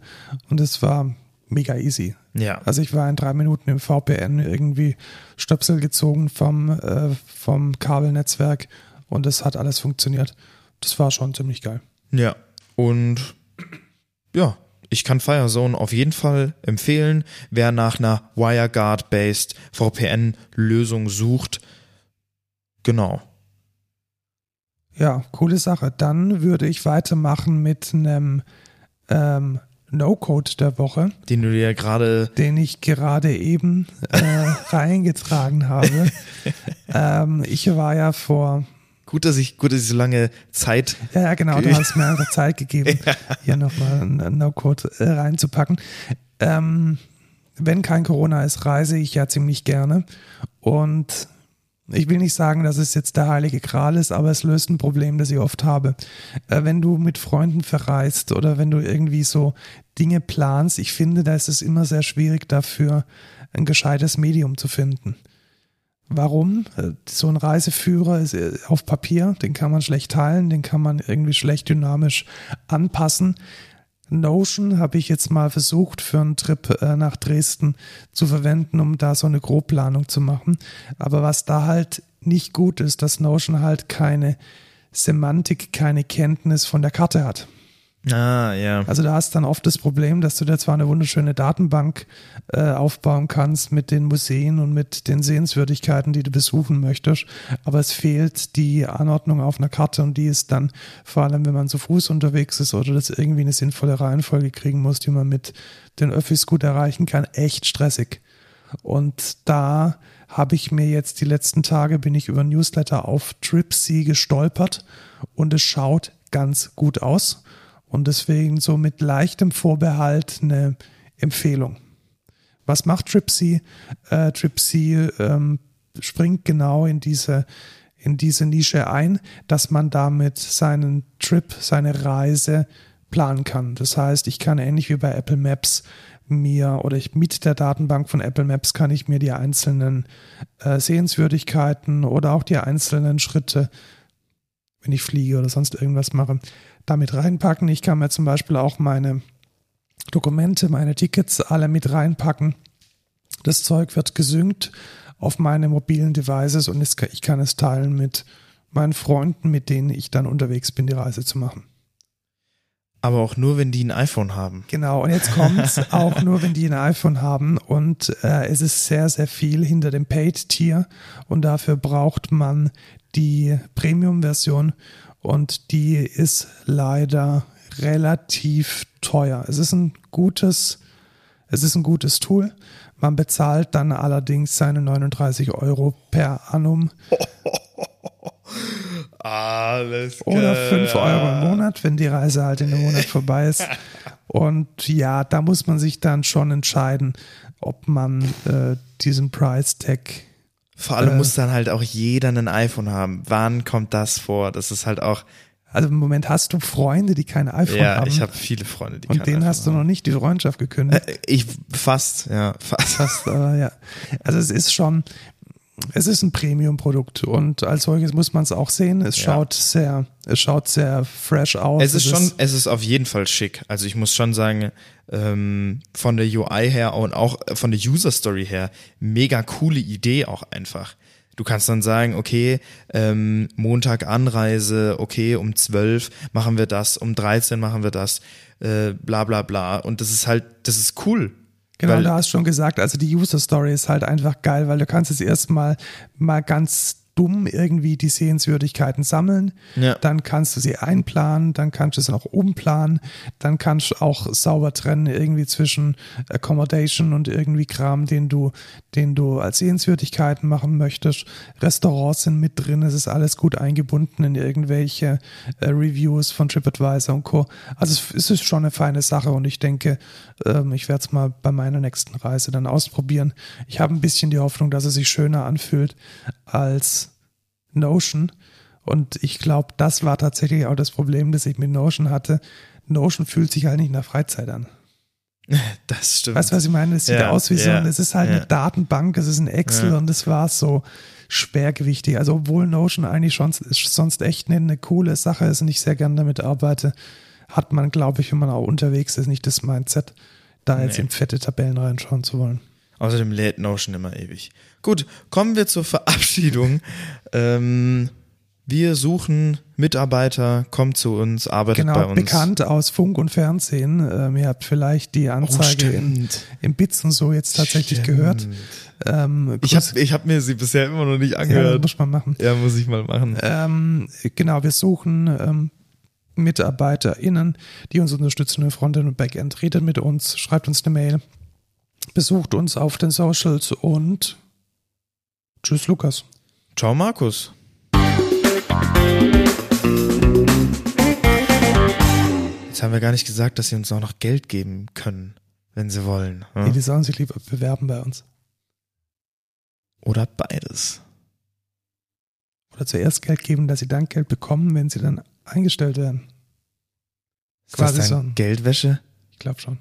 und es war mega easy.
Ja.
Also ich war in drei Minuten im VPN irgendwie Stöpsel gezogen vom, äh, vom Kabelnetzwerk und es hat alles funktioniert das war schon ziemlich geil.
Ja, und ja, ich kann Firezone auf jeden Fall empfehlen. Wer nach einer WireGuard-based VPN-Lösung sucht, genau.
Ja, coole Sache. Dann würde ich weitermachen mit einem ähm, No-Code der Woche.
Den du dir gerade.
Den ich gerade eben äh, reingetragen habe. ähm, ich war ja vor
Gut, dass ich, gut, dass ich so lange Zeit.
Ja, ja genau, du hast mir einfach Zeit gegeben, ja. hier nochmal einen No-Code äh, reinzupacken. Ähm, wenn kein Corona ist, reise ich ja ziemlich gerne. Und ich will nicht sagen, dass es jetzt der heilige Gral ist, aber es löst ein Problem, das ich oft habe. Äh, wenn du mit Freunden verreist oder wenn du irgendwie so Dinge planst, ich finde, da ist es immer sehr schwierig dafür, ein gescheites Medium zu finden. Warum? So ein Reiseführer ist äh, auf Papier, den kann man schlecht teilen, den kann man irgendwie schlecht dynamisch anpassen. Notion habe ich jetzt mal versucht für einen Trip äh, nach Dresden zu verwenden, um da so eine Grobplanung zu machen. Aber was da halt nicht gut ist, dass Notion halt keine Semantik, keine Kenntnis von der Karte hat.
Ah, ja.
Also da hast dann oft das Problem, dass du da zwar eine wunderschöne Datenbank äh, aufbauen kannst mit den Museen und mit den Sehenswürdigkeiten, die du besuchen möchtest, aber es fehlt die Anordnung auf einer Karte und die ist dann, vor allem wenn man zu Fuß unterwegs ist oder das irgendwie eine sinnvolle Reihenfolge kriegen muss, die man mit den Öffis gut erreichen kann, echt stressig. Und da habe ich mir jetzt die letzten Tage, bin ich über Newsletter auf Tripsy gestolpert und es schaut ganz gut aus und deswegen so mit leichtem Vorbehalt eine Empfehlung. Was macht Tripsy? Äh, Tripsy ähm, springt genau in diese, in diese Nische ein, dass man damit seinen Trip, seine Reise planen kann. Das heißt, ich kann ähnlich wie bei Apple Maps mir oder ich mit der Datenbank von Apple Maps kann ich mir die einzelnen äh, Sehenswürdigkeiten oder auch die einzelnen Schritte, wenn ich fliege oder sonst irgendwas mache, damit reinpacken. Ich kann mir zum Beispiel auch meine Dokumente, meine Tickets alle mit reinpacken. Das Zeug wird gesynkt auf meine mobilen Devices und ich kann es teilen mit meinen Freunden, mit denen ich dann unterwegs bin, die Reise zu machen.
Aber auch nur, wenn die ein iPhone haben.
Genau, und jetzt kommt es auch nur, wenn die ein iPhone haben. Und äh, es ist sehr, sehr viel hinter dem Paid-Tier. Und dafür braucht man die Premium-Version und die ist leider relativ teuer. Es ist ein gutes, es ist ein gutes Tool. Man bezahlt dann allerdings seine 39 Euro per annum.
Alles klar.
Oder 5 Euro im Monat, wenn die Reise halt in einem Monat vorbei ist. Und ja, da muss man sich dann schon entscheiden, ob man äh, diesen Price Tag.
Vor allem
äh,
muss dann halt auch jeder ein iPhone haben. Wann kommt das vor? Das ist halt auch.
Also im Moment hast du Freunde, die kein iPhone
Ja,
haben.
ich habe viele Freunde, die
und
kein
denen
iPhone
hast du noch nicht die Freundschaft gekündigt.
Äh, Ich fast, ja, fast.
Fast, aber ja. Also es ist schon, es ist ein Premium-Produkt und als solches muss man es auch sehen. Es
Ja.
schaut sehr, es schaut sehr fresh aus.
Es ist schon, es ist auf jeden Fall schick. Also ich muss schon sagen, ähm, von der UI her und auch von der User Story her, mega coole Idee auch einfach. Du kannst dann sagen, okay, ähm, Montag Anreise, okay, um 12 machen wir das, um 13 machen wir das, äh, bla bla bla. Und das ist halt, das ist cool.
Genau,
Weil-
du hast schon gesagt, also die User Story ist halt einfach geil, weil du kannst jetzt erstmal mal ganz dumm irgendwie die Sehenswürdigkeiten sammeln,
Ja.
dann kannst du sie einplanen, dann kannst du sie auch umplanen, dann kannst du auch sauber trennen irgendwie zwischen Accommodation und irgendwie Kram, den du, den du als Sehenswürdigkeiten machen möchtest. Restaurants sind mit drin, es ist alles gut eingebunden in irgendwelche äh, Reviews von TripAdvisor und Co. Also es, ist schon eine feine Sache und ich denke, ähm, ich werde es mal bei meiner nächsten Reise dann ausprobieren. Ich habe ein bisschen die Hoffnung, dass es sich schöner anfühlt als Notion. Und ich glaube, das war tatsächlich auch das Problem, das ich mit Notion hatte. Notion fühlt sich halt nicht nach Freizeit an.
Das stimmt.
Weißt du, was ich meine? Es sieht
Ja,
aus wie so,
ja,
ein- es ist halt
ja.
eine Datenbank, es ist ein Excel und es war so schwergewichtig. Also obwohl Notion eigentlich schon sonst echt eine, eine coole Sache ist und ich sehr gerne damit arbeite, hat man, glaube ich, wenn man auch unterwegs ist, nicht das Mindset, da jetzt
Nee.
in fette Tabellen reinschauen zu wollen.
Außerdem lädt Notion immer ewig. Gut, kommen wir zur Verabschiedung. ähm, wir suchen Mitarbeiter, kommt zu uns, arbeitet bei
Genau,
uns.
bekannt aus Funk und Fernsehen. Ähm, ihr habt vielleicht die Anzeige in,
stimmt.
in Bits und so jetzt tatsächlich gehört. Ähm,
Ich habe ich hab mir sie bisher immer noch nicht
ja,
angehört.
muss man machen.
Ja, muss ich mal machen.
Ähm, genau, wir suchen ähm, MitarbeiterInnen, die uns unterstützen im Frontend und Backend. Redet mit uns, schreibt uns eine Mail, besucht uns auf den Socials und tschüss, Lukas.
Ciao, Markus. Jetzt haben wir gar nicht gesagt, dass sie uns auch noch Geld geben können, wenn sie wollen.
Nee,
Ja?
die sollen sich lieber bewerben bei uns.
Oder beides.
Oder zuerst Geld geben, dass sie dann Geld bekommen, wenn sie dann eingestellt werden.
Ist
Quasi
das
so
dann
ein-
Geldwäsche?
Ich glaube schon.